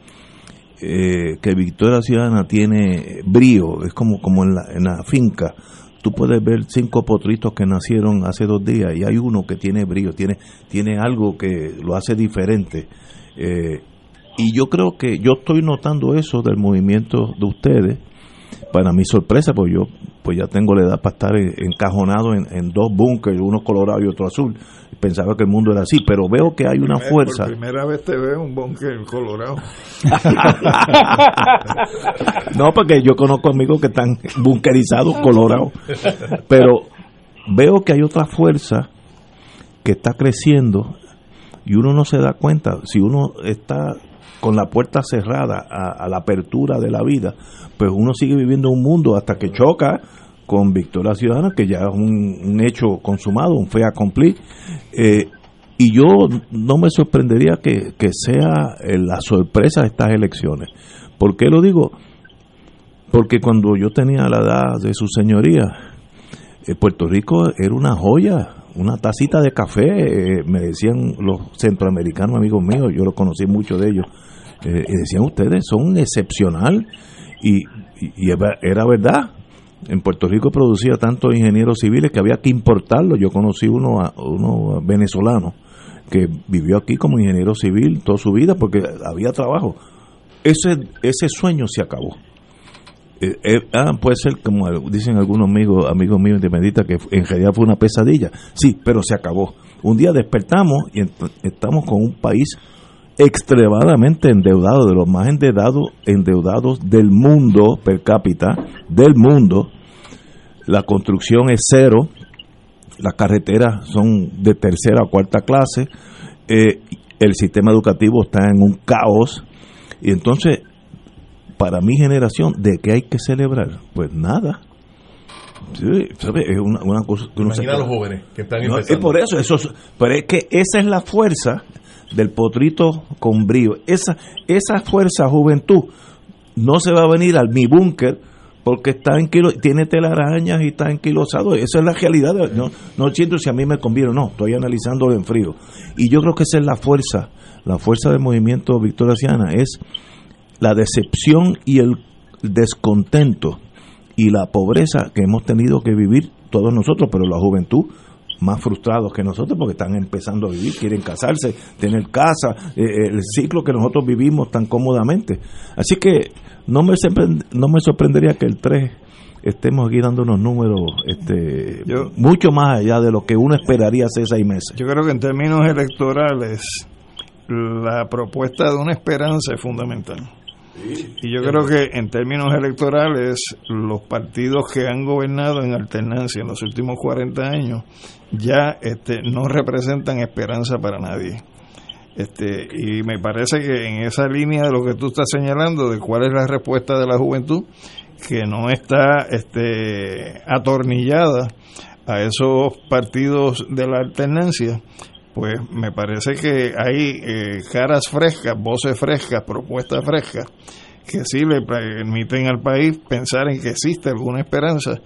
eh, que Victoria Ciudadana tiene brío, es como, como en, la, en la finca. Tú puedes ver cinco potritos que nacieron hace dos días y hay uno que tiene brío, tiene, tiene algo que lo hace diferente. Eh, y yo creo que yo estoy notando eso del movimiento de ustedes, para mi sorpresa, pues yo pues ya tengo la edad para estar encajonado en, dos búnkeres, uno colorado y otro azul. Pensaba que el mundo era así, pero veo que hay una fuerza. Por primera vez te veo un búnker colorado. no, porque yo conozco amigos que están bunkerizados colorados. Pero veo que hay otra fuerza que está creciendo y uno no se da cuenta. Si uno está con la puerta cerrada a, la apertura de la vida, pues uno sigue viviendo un mundo hasta que choca con Victoria Ciudadana, que ya es un, hecho consumado, un fe accompli. Eh, y yo no me sorprendería que, sea eh, la sorpresa de estas elecciones. ¿Por qué lo digo? Porque cuando yo tenía la edad de su señoría, eh, Puerto Rico era una joya, una tacita de café, me decían los centroamericanos amigos míos, yo los conocí mucho de ellos, y decían ustedes son excepcional y, era verdad. En Puerto Rico producía tantos ingenieros civiles que había que importarlos. Yo conocí uno, uno venezolano que vivió aquí como ingeniero civil toda su vida porque había trabajo. Ese, ese sueño se acabó. Eh, eh, ah, puede ser como dicen algunos amigos amigos míos de Medita que en realidad fue una pesadilla. Sí, pero se acabó. Un día despertamos y estamos con un país extremadamente endeudado, de los más endeudados, endeudados del mundo per cápita, del mundo. La construcción es cero, las carreteras son de tercera o cuarta clase, eh, el sistema educativo está en un caos, y entonces, para mi generación, ¿de qué hay que celebrar? Pues nada. Es una, cosa que Imagina a los jóvenes que están Es por eso, eso, pero es que esa es la fuerza del potrito con brío. Esa, fuerza juventud no se va a venir al mi búnker porque está en kilo, tiene telarañas y está enquilosado. Esa es la realidad. No, no siento si a mí me conviene o no, estoy analizándolo en frío. Y yo creo que esa es la fuerza, la fuerza del movimiento victoriana es la decepción y el descontento y la pobreza que hemos tenido que vivir todos nosotros, pero la juventud más frustrados que nosotros porque están empezando a vivir, quieren casarse, tener casa, eh, eh, el ciclo que nosotros vivimos tan cómodamente. Así que no me, no me sorprendería que el 3 estemos aquí dando unos números este, mucho más allá de lo que uno esperaría hace seis meses. Yo creo que en términos electorales la propuesta de una esperanza es fundamental. Y yo creo que en términos electorales, los partidos que han gobernado en alternancia en los últimos 40 años ya este, no representan esperanza para nadie. Este, y me parece que en esa línea de lo que tú estás señalando, de cuál es la respuesta de la juventud, que no está este, atornillada a esos partidos de la alternancia, pues me parece que hay eh, caras frescas, voces frescas, propuestas frescas, que sí le permiten al país pensar en que existe alguna esperanza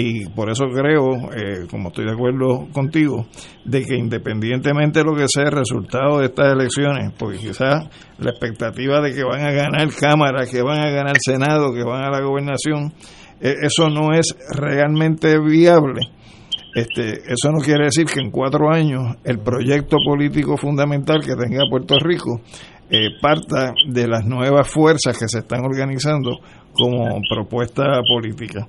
y por eso creo, eh, como estoy de acuerdo contigo, de que independientemente de lo que sea el resultado de estas elecciones, porque quizás la expectativa de que van a ganar Cámara, que van a ganar Senado, que van a la gobernación, eh, eso no es realmente viable. Este, eso no quiere decir que en cuatro años el proyecto político fundamental que tenga Puerto Rico eh, parta de las nuevas fuerzas que se están organizando como propuesta política.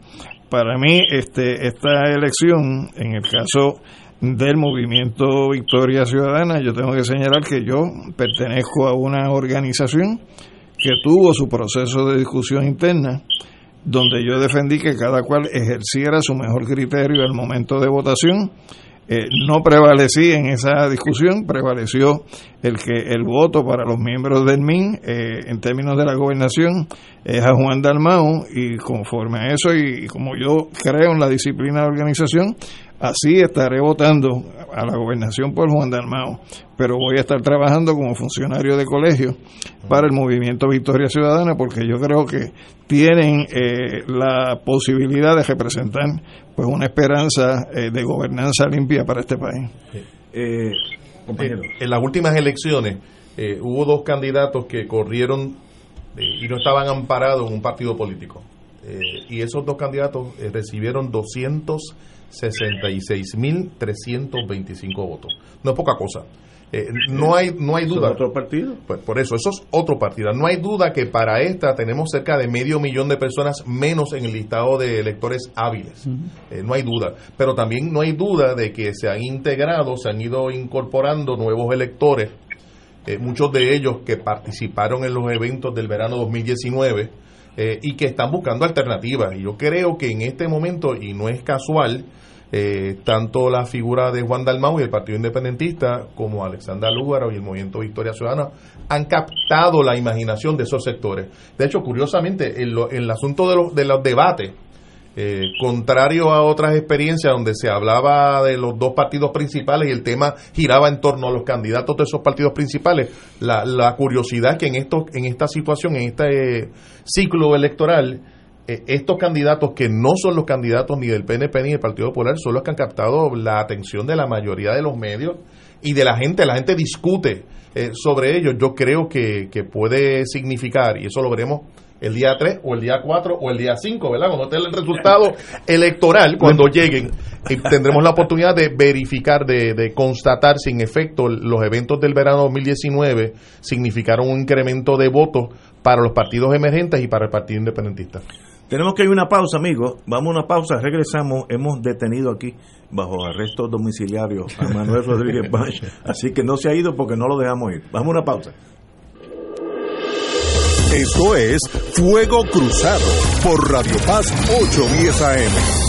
Para mí, este, esta elección, en el caso del movimiento Victoria Ciudadana, yo tengo que señalar que yo pertenezco a una organización que tuvo su proceso de discusión interna donde yo defendí que cada cual ejerciera su mejor criterio al momento de votación. Eh, no prevalecí en esa discusión, prevaleció el que el voto para los miembros del MIN eh, en términos de la gobernación es a Juan Dalmau y conforme a eso y, como yo creo en la disciplina de organización, así estaré votando a la gobernación por Juan Dalmao, pero voy a estar trabajando como funcionario de colegio para el movimiento Victoria Ciudadana porque yo creo que tienen eh, la posibilidad de representar pues una esperanza eh, de gobernanza limpia para este país. Eh, en las últimas elecciones hubo dos candidatos que corrieron y no estaban amparados en un partido político. y esos dos candidatos recibieron 266.325 votos. No es poca cosa. Eh, no hay no hay duda. otro partido? Pues por eso, eso es otro partido. No hay duda que para esta tenemos cerca de medio millón de personas menos en el listado de electores hábiles. Eh, no hay duda. Pero también no hay duda de que se han integrado, se han ido incorporando nuevos electores, eh, muchos de ellos que participaron en los eventos del verano 2019 y que están buscando alternativas. Y yo creo que en este momento, y no es casual, eh, tanto la figura de Juan Dalmau y el Partido Independentista como Alexandra Lúgaro y el Movimiento Victoria Ciudadana han captado la imaginación de esos sectores. De hecho, curiosamente, en, el asunto de los, de los debates, eh, contrario a otras experiencias donde se hablaba de los dos partidos principales y el tema giraba en torno a los candidatos de esos partidos principales, la, la curiosidad que en, esto, en esta situación, en este ciclo electoral, eh, estos candidatos que no son los candidatos ni del PNP ni del Partido Popular son los que han captado la atención de la mayoría de los medios y de la gente. La gente discute eh, sobre ellos. Yo creo que, puede significar, y eso lo veremos el día 3 o el día 4 o el día 5, ¿verdad? Cuando esté el resultado electoral, cuando lleguen, tendremos la oportunidad de verificar, de, de, constatar si en efecto los eventos del verano 2019 significaron un incremento de votos para los partidos emergentes y para el Partido Independentista. Tenemos que ir a una pausa, amigos. Vamos a una pausa, regresamos. Hemos detenido aquí, bajo arresto domiciliario, a Manuel Rodríguez Bach. Así que no se ha ido porque no lo dejamos ir. Vamos a una pausa. Esto es Fuego Cruzado por Radio Paz 810 AM.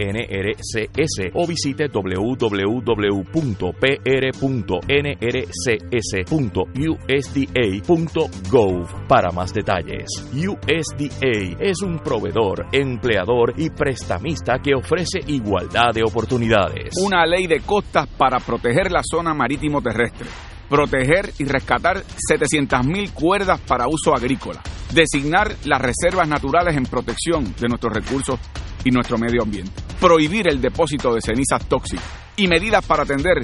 NRCS o visite www.pr.nrcs.usda.gov para más detalles. USDA es un proveedor, empleador y prestamista que ofrece igualdad de oportunidades. Una ley de costas para proteger la zona marítimo terrestre proteger y rescatar 700.000 cuerdas para uso agrícola, designar las reservas naturales en protección de nuestros recursos y nuestro medio ambiente, prohibir el depósito de cenizas tóxicas y medidas para atender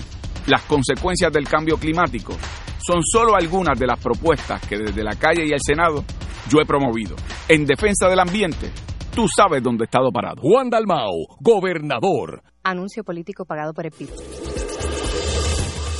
las consecuencias del cambio climático son solo algunas de las propuestas que desde la calle y el Senado yo he promovido. En defensa del ambiente, tú sabes dónde he estado parado. Juan Dalmao, gobernador. Anuncio político pagado por el PIB.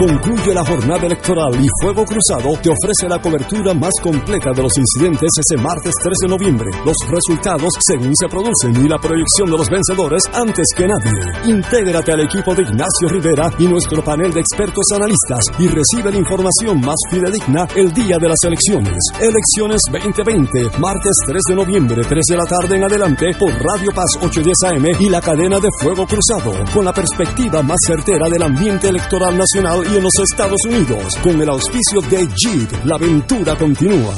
Concluye la jornada electoral y Fuego Cruzado te ofrece la cobertura más completa de los incidentes ese martes 3 de noviembre. Los resultados según se producen y la proyección de los vencedores antes que nadie. Intégrate al equipo de Ignacio Rivera y nuestro panel de expertos analistas y recibe la información más fidedigna el día de las elecciones. Elecciones 2020, martes 3 de noviembre, 3 de la tarde en adelante por Radio Paz 810 AM y la cadena de Fuego Cruzado, con la perspectiva más certera del ambiente electoral nacional y en los Estados Unidos. Con el auspicio de Jeep, la aventura continúa.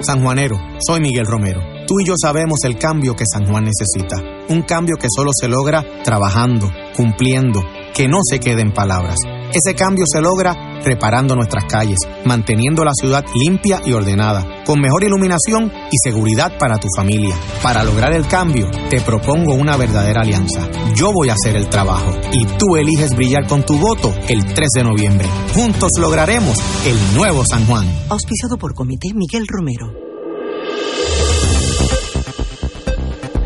San Juanero, soy Miguel Romero. Tú y yo sabemos el cambio que San Juan necesita. Un cambio que solo se logra trabajando, cumpliendo, que no se quede en palabras. Ese cambio se logra reparando nuestras calles, manteniendo la ciudad limpia y ordenada, con mejor iluminación y seguridad para tu familia. Para lograr el cambio, te propongo una verdadera alianza. Yo voy a hacer el trabajo y tú eliges brillar con tu voto el 3 de noviembre. Juntos lograremos el nuevo San Juan. Auspiciado por Comité Miguel Romero.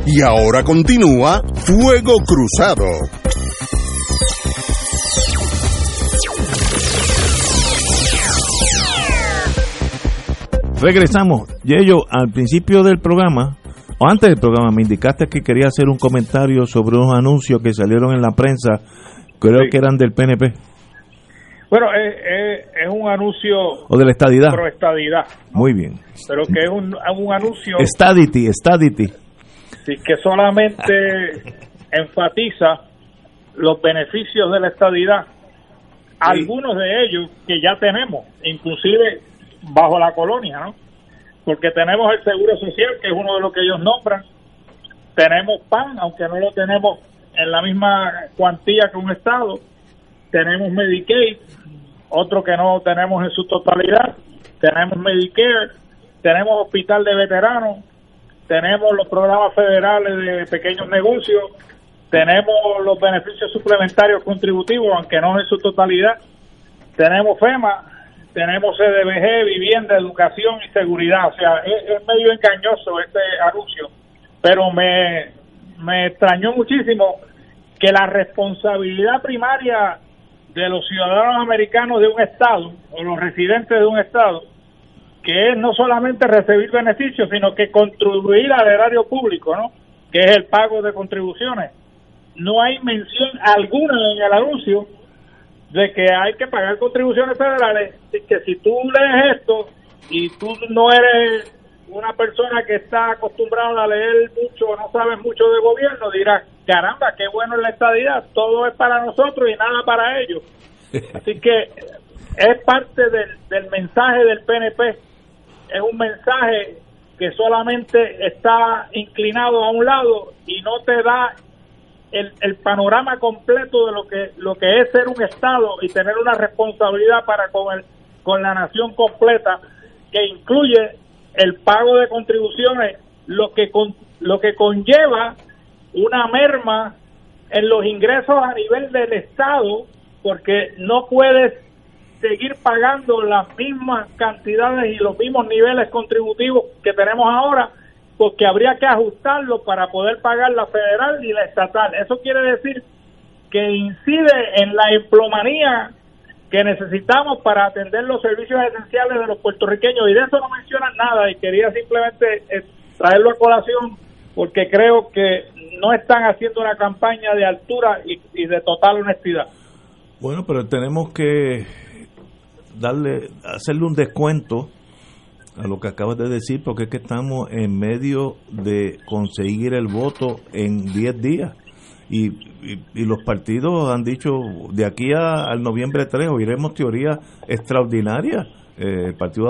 Y ahora continúa Fuego Cruzado. Regresamos. Yello, al principio del programa, o antes del programa, me indicaste que quería hacer un comentario sobre unos anuncios que salieron en la prensa, creo que eran del PNP. Bueno, es, un anuncio... O de la estadidad. Pro estadidad. Muy bien. Pero que es un, un anuncio... Estadity, estadity. Sí, que solamente enfatiza los beneficios de la estadidad, algunos de ellos que ya tenemos, inclusive bajo la colonia, ¿no? Porque tenemos el Seguro Social, que es uno de los que ellos nombran, tenemos PAN, aunque no lo tenemos en la misma cuantía que un Estado, tenemos Medicaid, otro que no tenemos en su totalidad, tenemos Medicare, tenemos Hospital de Veteranos, tenemos los programas federales de pequeños negocios, tenemos los beneficios suplementarios contributivos, aunque no en su totalidad, tenemos FEMA, tenemos CDBG, vivienda, educación y seguridad. O sea, es, medio engañoso este anuncio, pero me, me extrañó muchísimo que la responsabilidad primaria de los ciudadanos americanos de un estado o los residentes de un estado que es no solamente recibir beneficios, sino que contribuir al erario público, ¿no? Que es el pago de contribuciones no hay mención alguna en el anuncio de que hay que pagar contribuciones federales, que si tú lees esto y tú no eres una persona que está acostumbrada a leer mucho o no sabes mucho de gobierno, dirás, caramba, qué bueno es la estadidad, todo es para nosotros y nada para ellos. Así que es parte del, del mensaje del PNP, es un mensaje que solamente está inclinado a un lado y no te da el, el, panorama completo de lo que lo que es ser un estado y tener una responsabilidad para con el, con la nación completa que incluye el pago de contribuciones lo que con, lo que conlleva una merma en los ingresos a nivel del estado porque no puedes seguir pagando las mismas cantidades y los mismos niveles contributivos que tenemos ahora porque habría que ajustarlo para poder pagar la federal y la estatal. Eso quiere decir que incide en la emplomanía que necesitamos para atender los servicios esenciales de los puertorriqueños y de eso no mencionan nada y quería simplemente eh, traerlo a colación porque creo que no están haciendo una campaña de altura y, y de total honestidad. Bueno, pero tenemos que darle hacerle un descuento a lo que acabas de decir, porque es que estamos en medio de conseguir el voto en 10 días. Y, y, los partidos han dicho, de aquí al noviembre 3 oiremos teorías extraordinarias. Eh, el Partido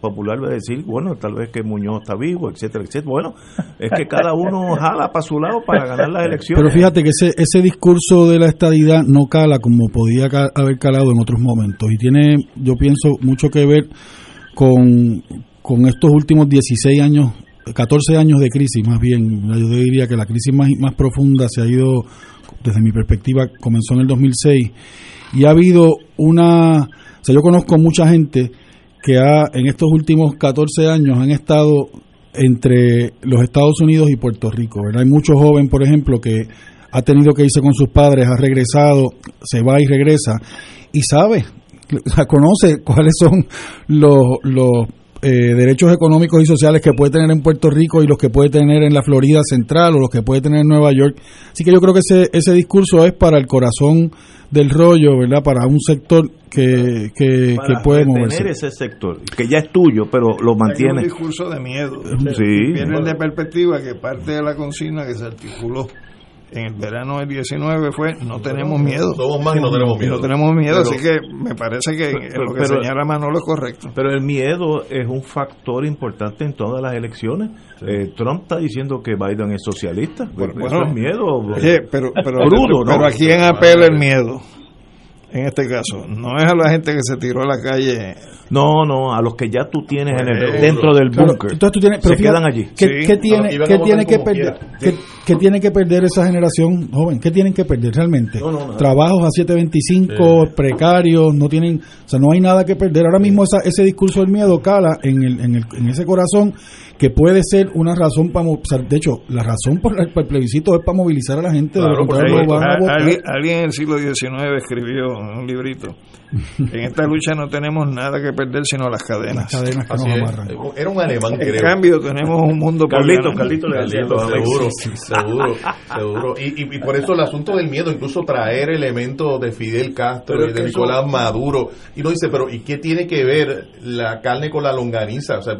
Popular va a decir, bueno, tal vez que Muñoz está vivo, etcétera, etcétera. Bueno, es que cada uno jala para su lado para ganar las elecciones. Pero fíjate que ese, ese discurso de la estadidad no cala como podía haber calado en otros momentos. Y tiene, yo pienso, mucho que ver con, con estos últimos 16 años, 14 años de crisis más bien, yo diría que la crisis más, más profunda se ha ido, desde mi perspectiva, comenzó en el 2006 y ha habido una, o sea, yo conozco mucha gente que ha, en estos últimos 14 años han estado entre los Estados Unidos y Puerto Rico, ¿verdad? Hay muchos jóvenes, por ejemplo, que ha tenido que irse con sus padres, ha regresado, se va y regresa, y sabe, conoce cuáles son los, los eh, derechos económicos y sociales que puede tener en Puerto Rico y los que puede tener en la Florida Central o los que puede tener en Nueva York. Así que yo creo que ese, ese discurso es para el corazón del rollo, ¿verdad? Para un sector que, que, que puede moverse. ese sector, que ya es tuyo, pero lo mantiene. Es un discurso de miedo. Sí. Viene de perspectiva que parte de la consigna que se articuló en el verano del 19 fue no tenemos miedo. Somos más y no tenemos miedo. No tenemos miedo, así que me parece que lo que señala Manolo es correcto. Pero el miedo es un factor importante en todas las elecciones. Eh, Trump está diciendo que Biden es socialista. Bueno, eso es miedo. pero, pero, pero ¿a quién apela el miedo? En este caso. No es a la gente que se tiró a la calle. No, no, a los que ya tú tienes en el, dentro del búnker. entonces tú tienes, se quedan allí. ¿Qué, tiene, ¿qué tiene que perder? ¿qué, tiene que perder esa generación joven? ¿Qué tienen que perder realmente? Trabajos a 725, precarios, no tienen, o sea, no hay nada que perder. Ahora mismo esa, ese discurso del miedo cala en, el, en, el, en ese corazón que puede ser una razón para de hecho la razón por el, plebiscito es para movilizar a la gente de lo contrario alguien, alguien en el siglo XIX escribió un librito. En esta lucha no tenemos nada que perder sino las cadenas. Las cadenas que nos amarran. Era un alemán, En creo. cambio, tenemos un mundo Carlito. Carlito seguro, Sí, sí, sí. seguro, seguro. Y, y, y por eso el asunto del miedo, incluso traer elementos de Fidel Castro Pero y de Nicolás eso- Maduro. Y uno dice, pero ¿y qué tiene que ver la carne con la longaniza? O sea,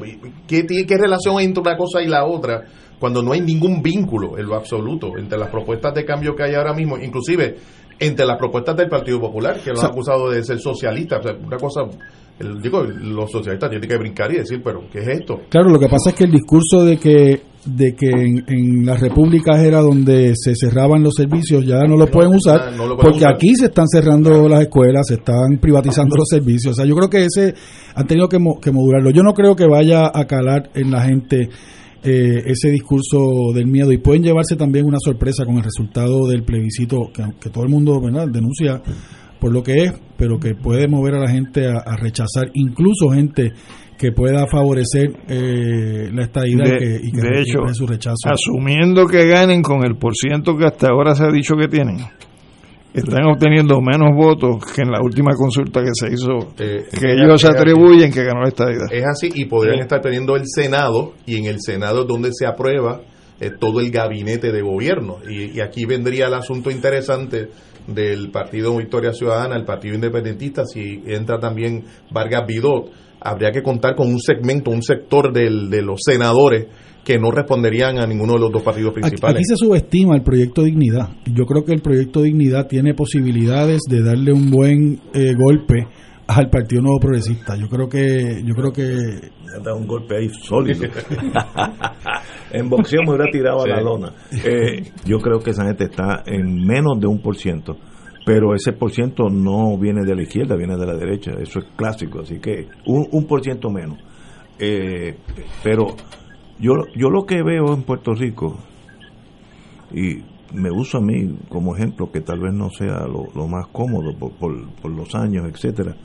¿qué, tiene, qué relación hay entre una cosa y la otra? Cuando no hay ningún vínculo en lo absoluto entre las propuestas de cambio que hay ahora mismo, inclusive entre las propuestas del Partido Popular, que lo O sea- han acusado de ser socialistas. O sea, una cosa, el- digo, los socialistas tienen que brincar y decir, pero ¿qué es esto? Claro, lo que pasa es que el discurso de que de que en, en las repúblicas era donde se cerraban los servicios ya no lo pueden usar no lo pueden porque usar. aquí se están cerrando las escuelas, se están privatizando los servicios. O sea, yo creo que ese han tenido que, mo- que modularlo. Yo no creo que vaya a calar en la gente eh, ese discurso del miedo y pueden llevarse también una sorpresa con el resultado del plebiscito que, que todo el mundo ¿verdad? denuncia por lo que es, pero que puede mover a la gente a, a rechazar, incluso gente que pueda favorecer eh, la estadía y que, y que de hecho, su rechazo. asumiendo que ganen con el porciento que hasta ahora se ha dicho que tienen, están obteniendo menos votos que en la última consulta que se hizo, Eh, que ellos así. atribuyen que ganó la estadía. Es así, y podrían Sí. estar teniendo el Senado, y en el Senado es donde se aprueba eh, todo el gabinete de gobierno. Y, y aquí vendría el asunto interesante del Partido Victoria Ciudadana, el Partido Independentista, si entra también Vargas Vidot, habría que contar con un segmento, un sector del, de los senadores que no responderían a ninguno de los dos partidos principales. aquí se subestima el proyecto Dignidad. Yo creo que el proyecto Dignidad tiene posibilidades de darle un buen eh, golpe al Partido Nuevo Progresista. Yo creo que yo creo que han dado un golpe ahí sólido. en boxeo me hubiera tirado a la lona. Eh, yo creo que esa gente está en menos de un por ciento. Pero ese por ciento no viene de la izquierda, viene de la derecha. Eso es clásico. Así que un, un por ciento menos. Eh, pero yo, yo lo que veo en Puerto Rico, y me uso a mí como ejemplo, que tal vez no sea lo, más cómodo por, por, por los años, etcétera,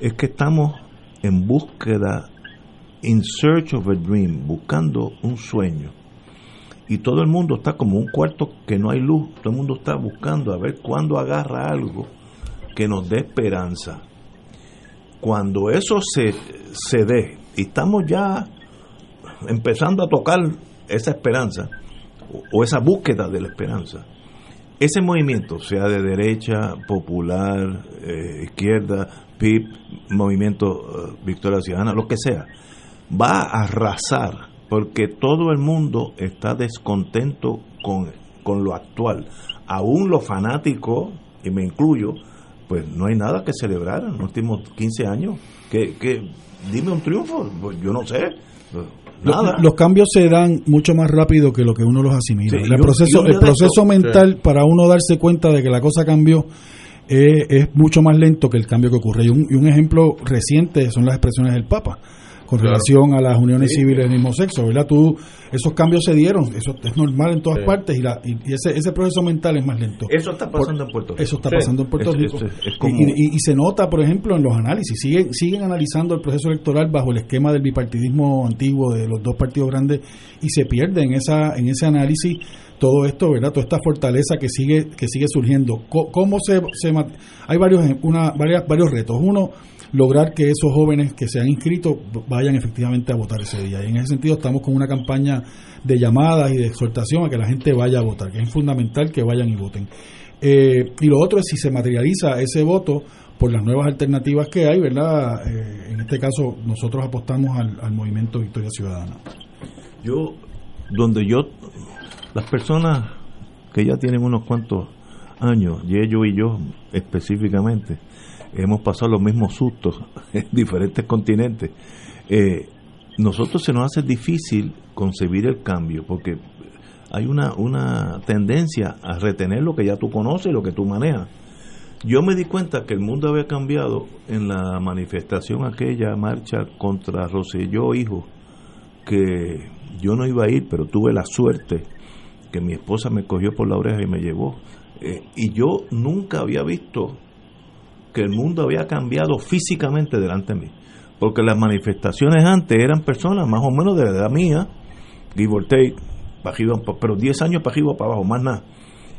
es que estamos en búsqueda, in search of a dream, buscando un sueño. Y todo el mundo está como un cuarto que no hay luz, todo el mundo está buscando a ver cuándo agarra algo que nos dé esperanza. Cuando eso se, se dé, y estamos ya empezando a tocar esa esperanza, o, esa búsqueda de la esperanza, ese movimiento, sea de derecha, popular, eh, izquierda, PIB, movimiento eh, Victoria Ciudadana, lo que sea, va a arrasar porque todo el mundo está descontento con, con lo actual. Aún los fanáticos, y me incluyo, pues no hay nada que celebrar en los últimos 15 años. Que, que dime un triunfo, Pues yo no sé. Nada. Los, los cambios se dan mucho más rápido que lo que uno los asimila. Sí, el proceso, el proceso mental para uno darse cuenta de que la cosa cambió eh, es mucho más lento que el cambio que ocurre. Y un, y un ejemplo reciente son las expresiones del Papa con Claro. relación a las uniones Sí. civiles del mismo sexo, ¿verdad? Tú, esos cambios se dieron, eso es normal en todas Sí. partes y, la, y ese, ese proceso mental es más lento. Eso está pasando Por- en Puerto Rico. Eso está Sí. pasando en Puerto Rico. es- es Y- como- y, y- y se nota, por ejemplo, en los análisis. Siguen, siguen analizando el proceso electoral bajo el esquema del bipartidismo antiguo de los dos partidos grandes y se pierde en, esa, en ese análisis todo esto, ¿verdad? Toda esta fortaleza que sigue, que sigue surgiendo. ¿Cómo se, se Hay varios, una, varias, varios retos. Uno, lograr que esos jóvenes que se han inscrito vayan efectivamente a votar ese día. Y en ese sentido estamos con una campaña de llamadas y de exhortación a que la gente vaya a votar, que es fundamental que vayan y voten. Eh, y lo otro es si se materializa ese voto por las nuevas alternativas que hay, ¿verdad? Eh, en este caso nosotros apostamos al, al movimiento Victoria Ciudadana. Yo, donde yo, las personas que ya tienen unos cuantos años, y ellos y yo específicamente, hemos pasado los mismos sustos en diferentes continentes. Eh, nosotros se nos hace difícil concebir el cambio porque hay una, una tendencia a retener lo que ya tú conoces y lo que tú manejas. Yo me di cuenta que el mundo había cambiado en la manifestación aquella marcha contra Rosselló hijo, que yo no iba a ir, pero tuve la suerte que mi esposa me cogió por la oreja y me llevó. Eh, y yo nunca había visto que el mundo había cambiado físicamente delante de mí. Porque las manifestaciones antes eran personas más o menos de la edad mía, give or take, pero 10 años para arriba para abajo, más nada.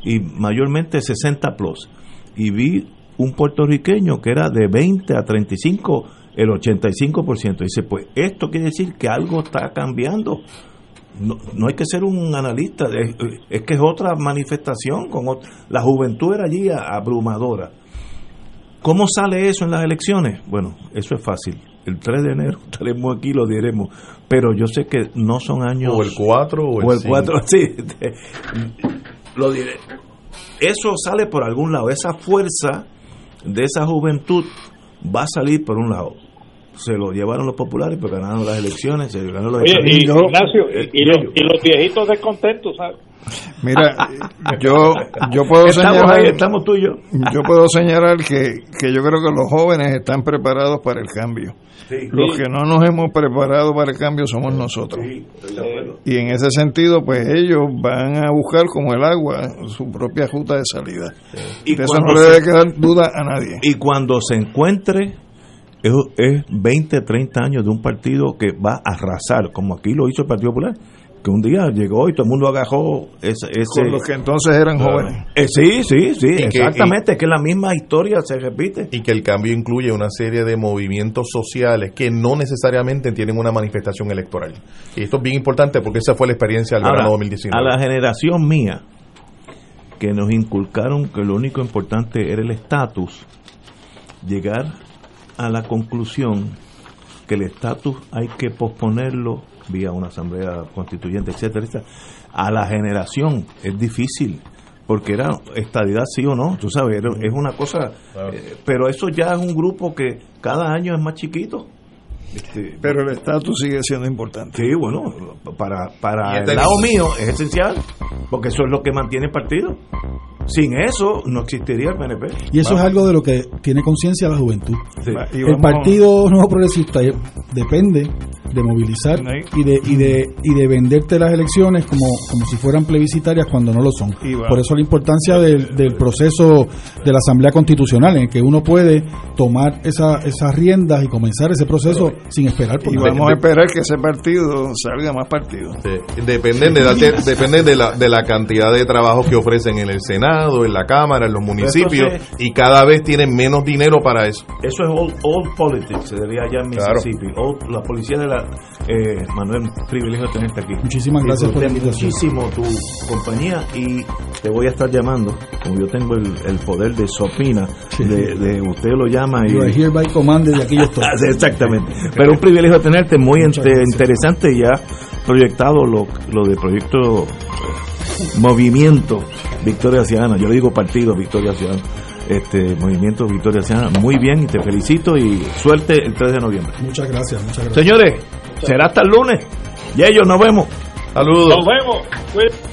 Y mayormente 60 plus. Y vi un puertorriqueño que era de 20 a 35, el 85%. Dice, pues esto quiere decir que algo está cambiando. No, no hay que ser un analista, es, es que es otra manifestación. con ot- La juventud era allí abrumadora. ¿Cómo sale eso en las elecciones? Bueno, eso es fácil. El 3 de enero estaremos aquí, lo diremos. Pero yo sé que no son años... O el 4 o el 5. 4, sí. Lo diré. Eso sale por algún lado. Esa fuerza de esa juventud va a salir por un lado. Se lo llevaron los populares, pero ganaron las elecciones, se ganaron los Oye, y. Ignacio, Eh, y los, y los viejitos descontentos, ¿sabes? Mira, yo, yo puedo Estamos señalar, ahí, estamos tú y yo. yo puedo señalar que, que yo creo que los jóvenes están preparados para el cambio. Los que no nos hemos preparado para el cambio somos nosotros. Y en ese sentido, pues ellos van a buscar como el agua su propia ruta de salida. Y de eso no le debe quedar duda a nadie. Y cuando se encuentre, es, es 20, 30 años de un partido que va a arrasar, como aquí lo hizo el Partido Popular, que un día llegó y todo el mundo agajó ese... ese Con los que entonces eran jóvenes. Eh, sí, sí, sí, Y que- exactamente, que la misma historia se repite. Y que el cambio incluye una serie de movimientos sociales que no necesariamente tienen una manifestación electoral. Y esto es bien importante porque esa fue la experiencia del Ahora, verano 2019. a la generación mía, que nos inculcaron que lo único importante era el estatus, llegar a la conclusión que el estatus hay que posponerlo vía una asamblea constituyente, etcétera, etcétera. A la generación es difícil porque era estadidad sí o no, tú sabes, es una cosa, eh, pero eso ya es un grupo que cada año es más chiquito. Este, Pero el estatus sigue siendo importante. Sí, bueno, para, para el lado mío es esencial, porque eso es lo que mantiene el partido. Sin eso no existiría el PNP. Y eso es algo de lo que tiene conciencia la juventud. Sí. El Partido Nuevo Progresista eh, depende de movilizar y de, y de, y de venderte las elecciones como, como si fueran plebiscitarias cuando no lo son. Por eso la importancia del, del proceso de la Asamblea Constitucional, en el que uno puede tomar esa, esas riendas y comenzar ese proceso sin esperar por Y nada. vamos a esperar que ese partido salga más partido. Dependen de la, depende de la, de la cantidad de trabajo que ofrecen en el Senado, en la Cámara, en los municipios, y cada vez tienen menos dinero para eso. Eso es old, old politics, se diría allá en Claro. Mississippi. Old- la policía de la... Eh, Manuel, privilegio de tenerte aquí. Muchísimas gracias por la invitación. muchísimo tu compañía y te voy a estar llamando, como yo tengo el, el poder de sopina, de, de usted lo llama y... You are hereby commanded aquí yo estoy. Sí, Exactamente. Pero un privilegio tenerte, muy ente- interesante ya proyectado lo, lo de proyecto eh, Movimiento Victoria Ciudadana. Yo le digo partido Victoria Ciudadana. Este Movimiento Victoria Ciudadana. Muy bien y te felicito y suerte el 3 de noviembre. Muchas gracias, muchas gracias. Señores, será hasta el lunes. Y ellos nos vemos. Saludos. Nos vemos.